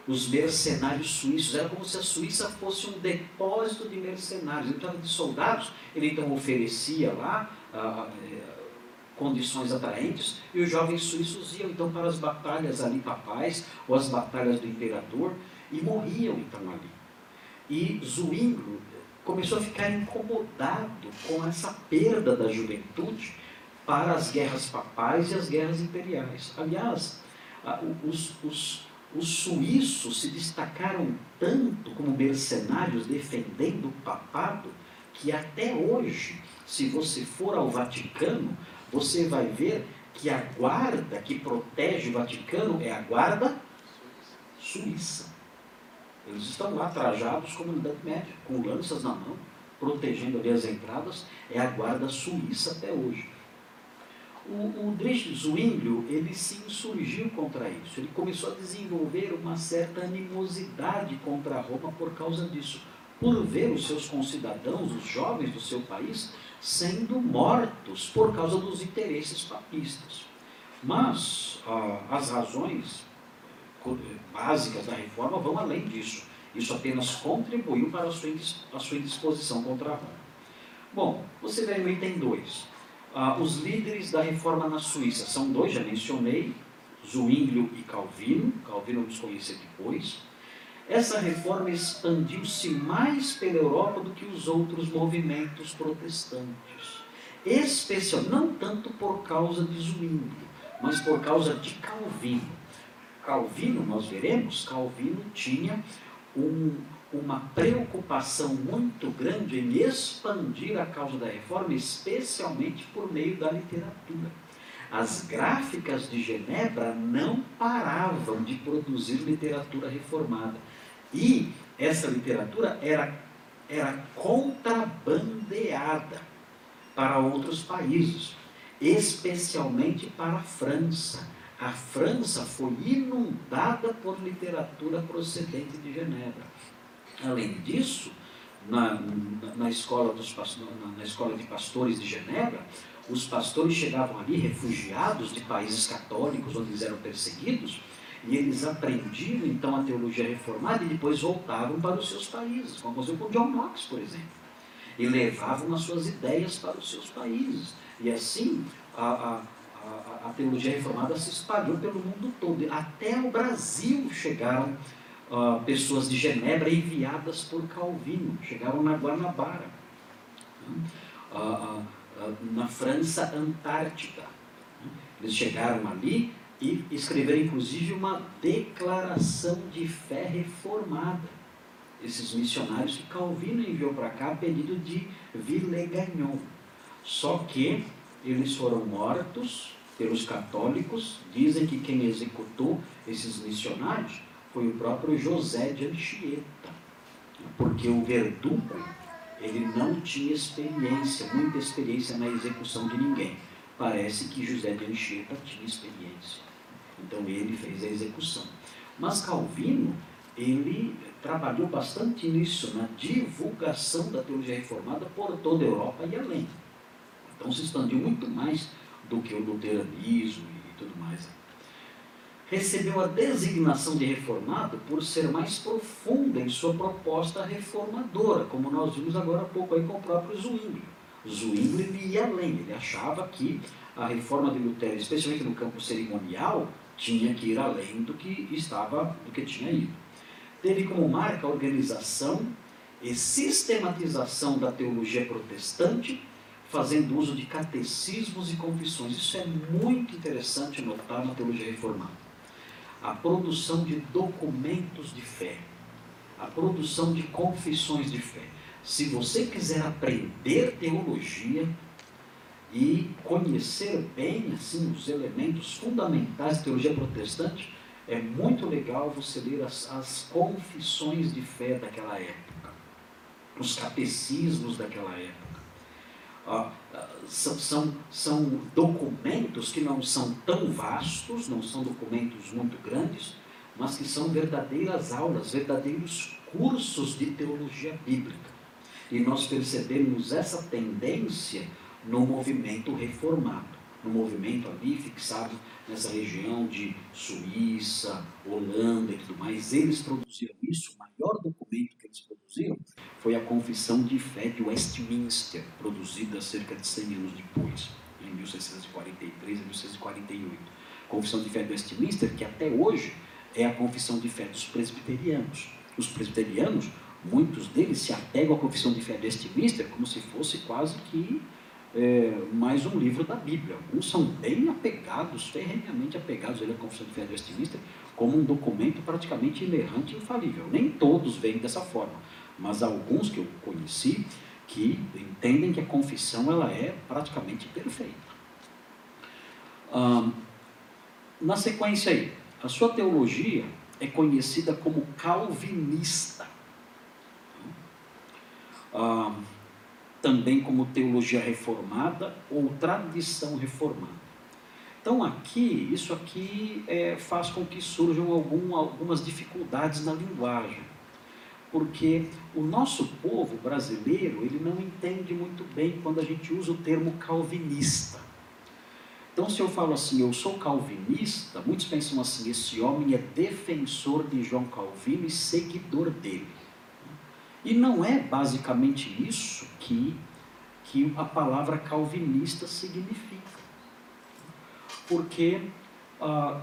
[SPEAKER 1] os mercenários suíços. Era como se a Suíça fosse um depósito de mercenários. Ele de soldados, ele então oferecia lá ah, eh, condições atraentes e os jovens suíços iam então para as batalhas ali papais ou as batalhas do imperador e morriam então ali. E Zwinglio começou a ficar incomodado com essa perda da juventude para as guerras papais e as guerras imperiais. Aliás, os, os, os suíços se destacaram tanto como mercenários defendendo o papado que até hoje, se você for ao Vaticano, você vai ver que a guarda que protege o Vaticano é a guarda suíça. Eles estão lá trajados como na Idade Média, com lanças na mão, protegendo ali as entradas, é a guarda suíça até hoje. O, o Zwinglio, ele se insurgiu contra isso. Ele começou a desenvolver uma certa animosidade contra Roma por causa disso. Por ver os seus concidadãos, os jovens do seu país, sendo mortos por causa dos interesses papistas. Mas ah, as razões básicas da reforma vão além disso. Isso apenas contribuiu para a sua, a sua indisposição contra Roma. Bom, você vê no item 2. Ah, os líderes da reforma na Suíça são dois, já mencionei, Zwinglio e Calvino. Calvino nos conhecer depois. Essa reforma expandiu-se mais pela Europa do que os outros movimentos protestantes. Especial, não tanto por causa de Zwinglio, mas por causa de Calvino. Calvino, nós veremos, Calvino tinha um, uma preocupação muito grande em expandir a causa da reforma, especialmente por meio da literatura. As gráficas de Genebra não paravam de produzir literatura reformada. E essa literatura era, era contrabandeada para outros países, especialmente para a França. A França foi inundada por literatura procedente de Genebra. Além disso, na, na, escola dos, na, na escola de pastores de Genebra, os pastores chegavam ali refugiados de países católicos onde eles eram perseguidos e eles aprendiam então a teologia reformada e depois voltavam para os seus países, como aconteceu com John Knox, por exemplo, e levavam as suas ideias para os seus países. E assim a, a, a, a teologia reformada se espalhou pelo mundo todo, até o Brasil chegaram pessoas de Genebra enviadas por Calvino, chegaram na Guanabara, na França Antártica. Eles chegaram ali e escreveram inclusive uma declaração de fé reformada. Esses missionários que Calvino enviou para cá a pedido de Villegagnon. Só que eles foram mortos pelos católicos, dizem que quem executou esses missionários foi o próprio José de Anchieta, porque o verdugo ele não tinha experiência, muita experiência na execução de ninguém. Parece que José de Anchieta tinha experiência. Então ele fez a execução. Mas Calvino, ele trabalhou bastante nisso, na divulgação da teologia reformada por toda a Europa e além. Então se expandiu muito mais do que o luteranismo e tudo mais recebeu a designação de reformado por ser mais profunda em sua proposta reformadora, como nós vimos agora há pouco aí com o próprio Zwingli. Zwingli ia além, ele achava que a reforma de Lutero, especialmente no campo cerimonial, tinha que ir além do que estava, do que tinha ido. Teve como marca a organização e sistematização da teologia protestante, fazendo uso de catecismos e confissões. Isso é muito interessante notar na teologia reformada. A produção de documentos de fé, a produção de confissões de fé. Se você quiser aprender teologia e conhecer bem assim os elementos fundamentais da teologia protestante, é muito legal você ler as, as confissões de fé daquela época, os catecismos daquela época. Ah, são, são, são documentos que não são tão vastos, não são documentos muito grandes, mas que são verdadeiras aulas, verdadeiros cursos de teologia bíblica. E nós percebemos essa tendência no movimento reformado, no movimento ali fixado nessa região de Suíça, Holanda e tudo mais. Eles produziram isso, o maior documento que eles produziram foi a Confissão de Fé de Westminster, produzida cerca de 100 anos depois, em 1643 e 1648. Confissão de Fé de Westminster, que até hoje é a confissão de fé dos presbiterianos. Os presbiterianos, muitos deles se apegam à confissão de fé de Westminster como se fosse quase que é, mais um livro da Bíblia. Alguns são bem apegados, ferrenhamente apegados à Confissão de Fé Westminster, como um documento praticamente inerrante e infalível. Nem todos veem dessa forma, mas alguns que eu conheci que entendem que a confissão ela é praticamente perfeita. na sequência aí, a sua teologia é conhecida como calvinista também como teologia reformada ou tradição reformada. Então aqui, isso aqui é, faz com que surjam algum, algumas dificuldades na linguagem, porque o nosso povo brasileiro ele não entende muito bem quando a gente usa o termo calvinista. Então, se eu falo assim, eu sou calvinista, muitos pensam assim: esse homem é defensor de João Calvino e seguidor dele. E não é basicamente isso que, que a palavra calvinista significa. Porque ah,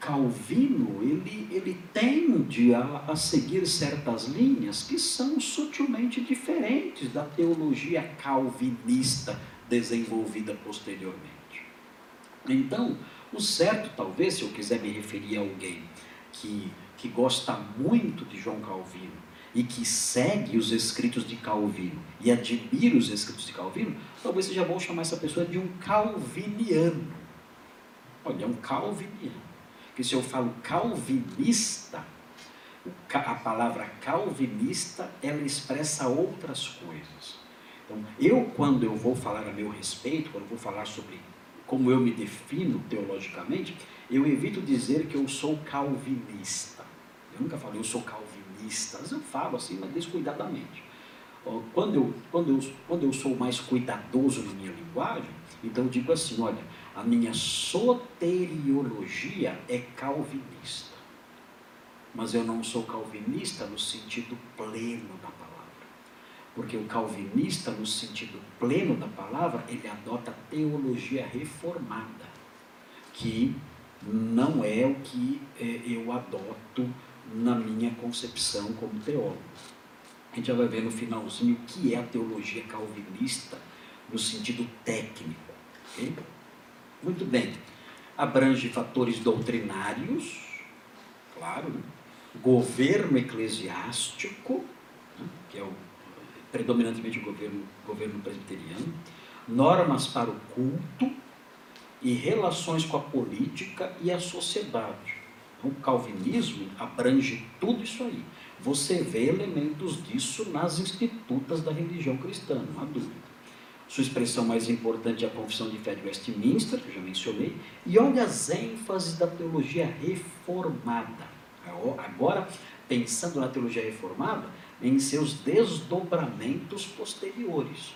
[SPEAKER 1] Calvino ele, ele tende a, a seguir certas linhas que são sutilmente diferentes da teologia calvinista desenvolvida posteriormente. Então, o certo, talvez, se eu quiser me referir a alguém que, que gosta muito de João Calvino, e que segue os escritos de Calvino e admira os escritos de Calvino, talvez seja bom chamar essa pessoa de um calviniano. Olha, é um calviniano. Porque se eu falo calvinista, a palavra calvinista, ela expressa outras coisas. Então, eu, quando eu vou falar a meu respeito, quando eu vou falar sobre como eu me defino teologicamente, eu evito dizer que eu sou calvinista. Eu nunca falo, eu sou calvinista listas. Eu falo assim, mas descuidadamente. Quando eu, quando, eu, quando eu sou mais cuidadoso na minha linguagem, então eu digo assim: olha, a minha soteriologia é calvinista. Mas eu não sou calvinista no sentido pleno da palavra. Porque o calvinista, no sentido pleno da palavra, ele adota teologia reformada, que não é o que é, eu adoto na minha concepção como teólogo. A gente já vai ver no finalzinho o que é a teologia calvinista no sentido técnico. Okay? Muito bem. Abrange fatores doutrinários, claro, né? governo eclesiástico, né? que é o, predominantemente o governo, governo presbiteriano, normas para o culto e relações com a política e a sociedade o calvinismo abrange tudo isso aí. Você vê elementos disso nas institutas da religião cristã, não há dúvida. Sua expressão mais importante é a Confissão de Fé de Westminster, que eu já mencionei, e olha as ênfases da teologia reformada. Agora, pensando na teologia reformada, em seus desdobramentos posteriores.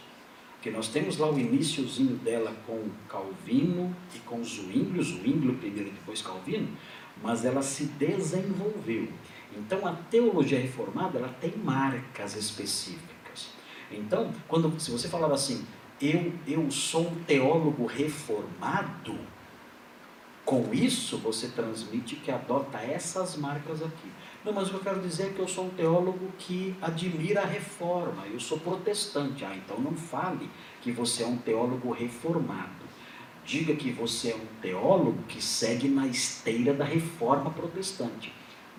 [SPEAKER 1] Porque nós temos lá o iníciozinho dela com Calvino e com Zwinglio, Zwinglio primeiro e depois Calvino, mas ela se desenvolveu. Então a teologia reformada ela tem marcas específicas. Então, quando se você falar assim, eu eu sou um teólogo reformado, Com isso, você transmite que adota essas marcas aqui. Não, mas o que eu quero dizer é que eu sou um teólogo que admira a reforma, eu sou protestante. Ah, então não fale que você é um teólogo reformado. Diga que você é um teólogo que segue na esteira da reforma protestante.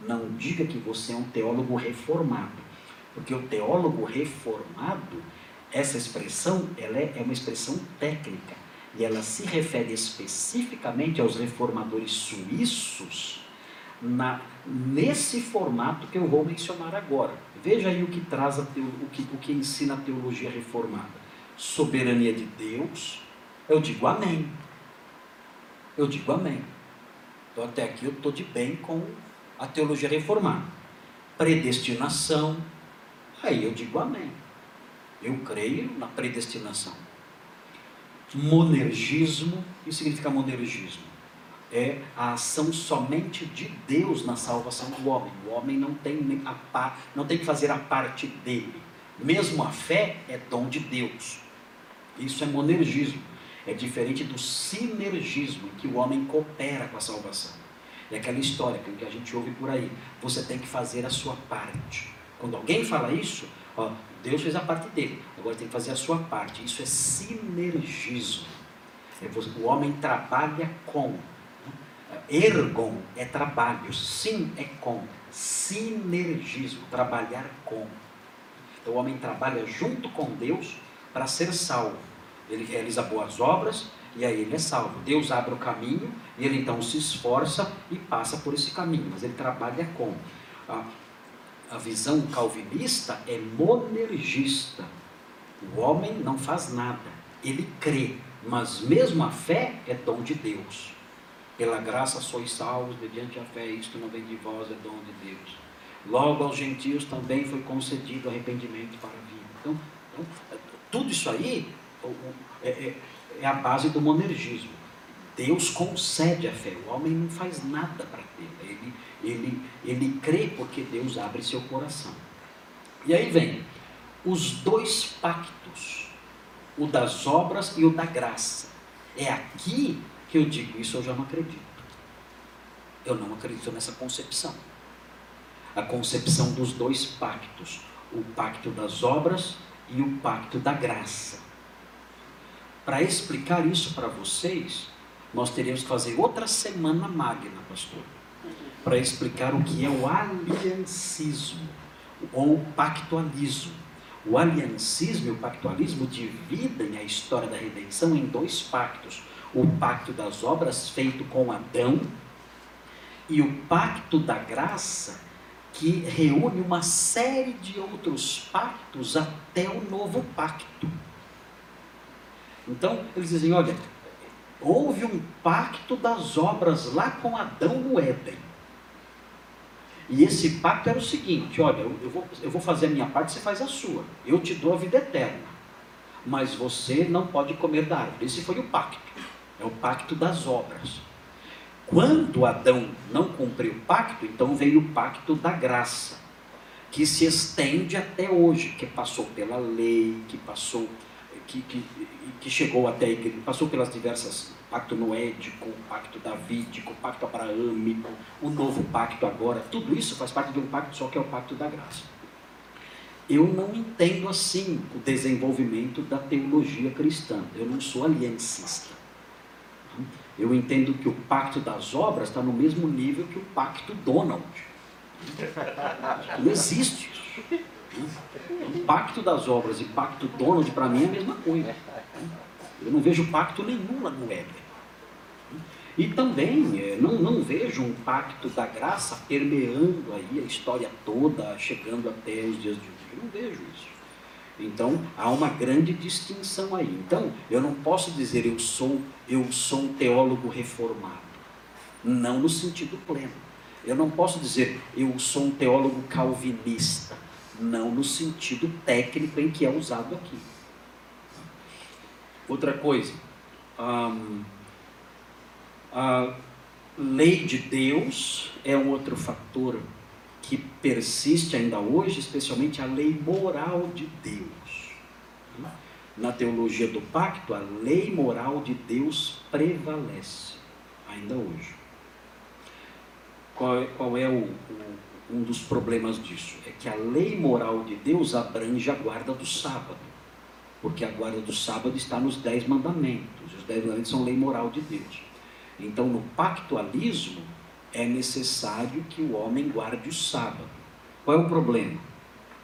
[SPEAKER 1] Não diga que você é um teólogo reformado. Porque o teólogo reformado, essa expressão, ela é, é uma expressão técnica. E ela se refere especificamente aos reformadores suíços na, nesse formato que eu vou mencionar agora. Veja aí o que traz teo, o, que, o que ensina a teologia reformada. Soberania de Deus, eu digo amém. Eu digo amém. Então até aqui eu estou de bem com a teologia reformada. Predestinação, aí eu digo amém. Eu creio na predestinação. Monergismo, o que significa monergismo? É a ação somente de Deus na salvação do homem. O homem não tem, a, não tem que fazer a parte dele. Mesmo a fé é dom de Deus. Isso é monergismo. É diferente do sinergismo, em que o homem coopera com a salvação. É aquela história que a gente ouve por aí. Você tem que fazer a sua parte. Quando alguém fala isso, ó, Deus fez a parte dele, agora tem que fazer a sua parte. Isso é sinergismo. É, o homem trabalha com, Ergon é trabalho, sim é com, sinergismo, trabalhar com. Então o homem trabalha junto com Deus para ser salvo. Ele realiza boas obras e aí ele é salvo. Deus abre o caminho e ele então se esforça e passa por esse caminho, mas ele trabalha com. A, a visão calvinista é monergista. O homem não faz nada, ele crê, mas mesmo a fé é dom de Deus. Pela graça sois salvos, mediante a fé, isto não vem de vós, é dom de Deus. Logo aos gentios também foi concedido arrependimento para a vida. Então, então tudo isso aí é, é, é, a base do monergismo. Deus concede a fé, o homem não faz nada para ter. Ele, ele, ele crê porque Deus abre seu coração. E aí vem os dois pactos, o das obras e o da graça. É aqui que eu digo, isso eu já não acredito. Eu não acredito nessa concepção. A concepção dos dois pactos, o pacto das obras e o pacto da graça. Para explicar isso para vocês, nós teríamos que fazer outra semana magna, pastor, para explicar o que é o aliancismo ou o pactualismo. O aliancismo e o pactualismo dividem a história da redenção em dois pactos o pacto das obras feito com Adão e o pacto da graça que reúne uma série de outros pactos até o novo pacto. Então, eles dizem: olha, houve um pacto das obras lá com Adão no Éden. E esse pacto era o seguinte: olha, eu vou, eu vou fazer a minha parte, você faz a sua. Eu te dou a vida eterna. Mas você não pode comer da árvore. Esse foi o pacto. É o pacto das obras. Quando Adão não cumpriu o pacto, então veio o pacto da graça, que se estende até hoje, que passou pela lei, que passou, que, que, que chegou até que passou pelas diversas pacto noédico, o pacto davídico, o pacto abraâmico, o novo pacto agora, tudo isso faz parte de um pacto só que é o pacto da graça. Eu não entendo assim o desenvolvimento da teologia cristã. Eu não sou aliancista. Eu entendo que o pacto das obras está no mesmo nível que o pacto Donald. Não existe isso. O pacto das obras e pacto Donald, para mim, é a mesma coisa. Eu não vejo pacto nenhum lá no Éden. E também é, não, não vejo um pacto da graça permeando aí a história toda, chegando até os dias de hoje. Eu não vejo isso. Então há uma grande distinção aí. Então eu não posso dizer eu sou eu sou um teólogo reformado, não no sentido pleno. Eu não posso dizer eu sou um teólogo calvinista, não no sentido técnico em que é usado aqui. Outra coisa, a lei de Deus é um outro fator que persiste ainda hoje, especialmente a lei moral de Deus. Na teologia do pacto, a lei moral de Deus prevalece. ainda hoje. Qual é, qual é o, o, um dos problemas disso? É que a lei moral de Deus abrange a guarda do sábado. Porque a guarda do sábado está nos dez mandamentos. Os dez mandamentos são lei moral de Deus. Então, no pactualismo, é necessário que o homem guarde o sábado. Qual é o problema?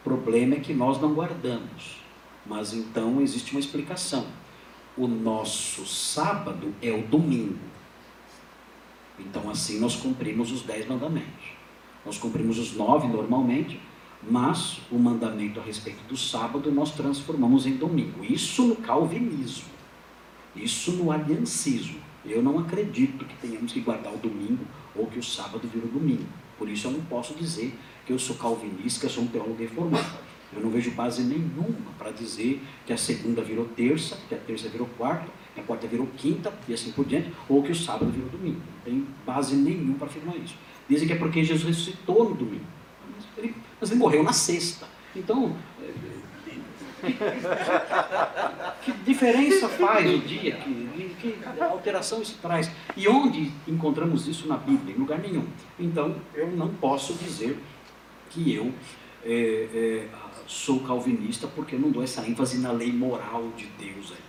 [SPEAKER 1] O problema é que nós não guardamos. Mas então existe uma explicação. O nosso sábado é o domingo. Então, assim, nós cumprimos os dez mandamentos. Nós cumprimos os nove normalmente, mas o mandamento a respeito do sábado nós transformamos em domingo. Isso no calvinismo, isso no aliancismo. Eu não acredito que tenhamos que guardar o domingo ou que o sábado vira o domingo. Por isso eu não posso dizer que eu sou calvinista, que eu sou um teólogo reformado. Eu não vejo base nenhuma para dizer que a segunda virou terça, que a terça virou quarta, que a quarta virou quinta e assim por diante, ou que o sábado virou domingo. Não tem base nenhuma para afirmar isso. Dizem que é porque Jesus ressuscitou no domingo. Mas ele, mas ele morreu na sexta. Então, que diferença faz o dia? Que, que alteração isso traz? E onde encontramos isso na Bíblia? Em lugar nenhum. Então, eu não posso dizer que eu é, é, sou calvinista porque eu não dou essa ênfase na lei moral de Deus. Aí.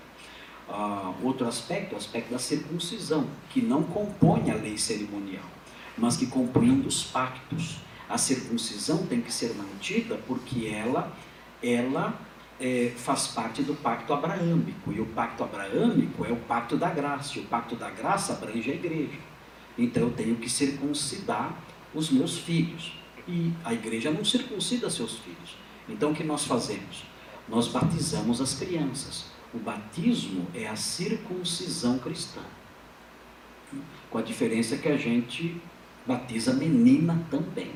[SPEAKER 1] Ah, outro aspecto, o aspecto da circuncisão, que não compõe a lei cerimonial, mas que compõe um dos pactos. A circuncisão tem que ser mantida porque ela, ela é, faz parte do pacto abraâmico. E o pacto abraâmico é o pacto da graça. E o pacto da graça abrange a igreja. Então eu tenho que circuncidar os meus filhos. E a igreja não circuncida seus filhos. Então o que nós fazemos? Nós batizamos as crianças. O batismo é a circuncisão cristã. Com a diferença que a gente batiza menina também.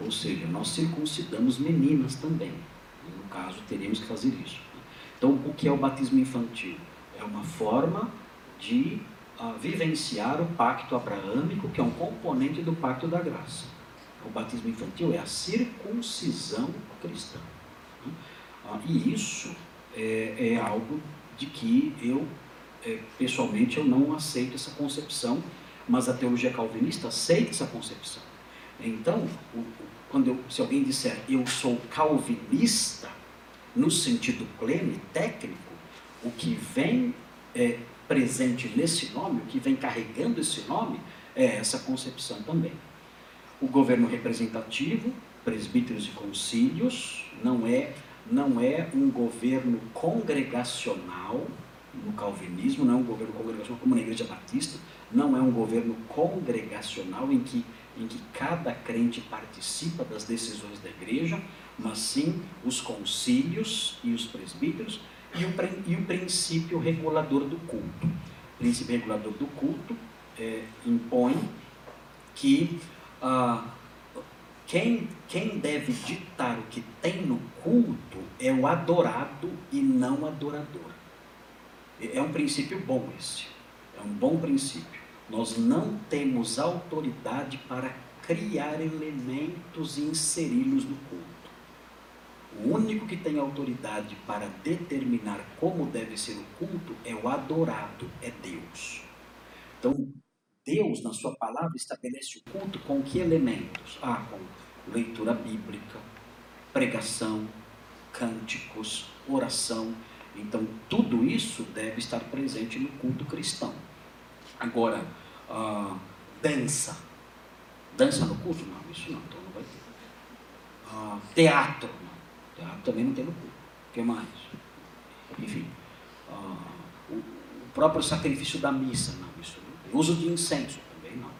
[SPEAKER 1] Ou seja, nós circuncidamos meninas também caso, teríamos que fazer isso. Então, o que é o batismo infantil? É uma forma de uh, vivenciar o pacto abraâmico, que é um componente do pacto da graça. O batismo infantil é a circuncisão cristã. Uh, e isso é, é, algo de que eu, é, pessoalmente, eu não aceito essa concepção, mas a teologia calvinista aceita essa concepção. Então, o, quando eu, se alguém disser eu sou calvinista, no sentido pleno e técnico, o que vem é, presente nesse nome, o que vem carregando esse nome, é essa concepção também. O governo representativo, presbíteros e concílios, não é, não é um governo congregacional, no calvinismo, não é um governo congregacional como na Igreja Batista, não é um governo congregacional em que, em que cada crente participa das decisões da igreja, mas sim os concílios e os presbíteros e o, e o princípio regulador do culto. O princípio regulador do culto é, impõe que ah, quem, quem deve ditar o que tem no culto é o adorado e não adorador. É um princípio bom esse, é um bom princípio. Nós não temos autoridade para criar elementos e inseri-los no culto. O único que tem autoridade para determinar como deve ser o culto é o adorado, é Deus. Então, Deus, na sua palavra, estabelece o culto com que elementos? Ah, com leitura bíblica, pregação, cânticos, oração. Então, tudo isso deve estar presente no culto cristão. Agora, ah, dança. Dança no culto? Não, isso não, então não vai ter. Ah, teatro Também não tem culto. O que mais? Enfim, uh, o, próprio sacrifício da missa, não, isso não. O uso de incenso também não.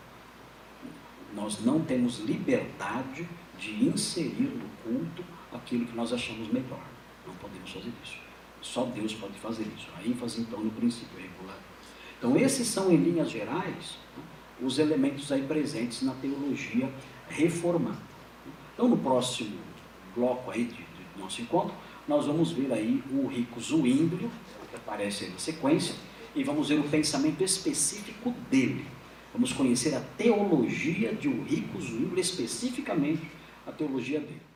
[SPEAKER 1] Nós não temos liberdade de inserir no culto aquilo que nós achamos melhor. Não podemos fazer isso. Só Deus pode fazer isso. A ênfase, então, no princípio regular. Então, esses são, em linhas gerais, os elementos aí presentes na teologia reformada. Então, no próximo bloco aí de nosso encontro, nós vamos ver aí o rico Zuínglio, que aparece aí na sequência, e vamos ver o pensamento específico dele. Vamos conhecer a teologia de um rico Zuínglio, especificamente a teologia dele.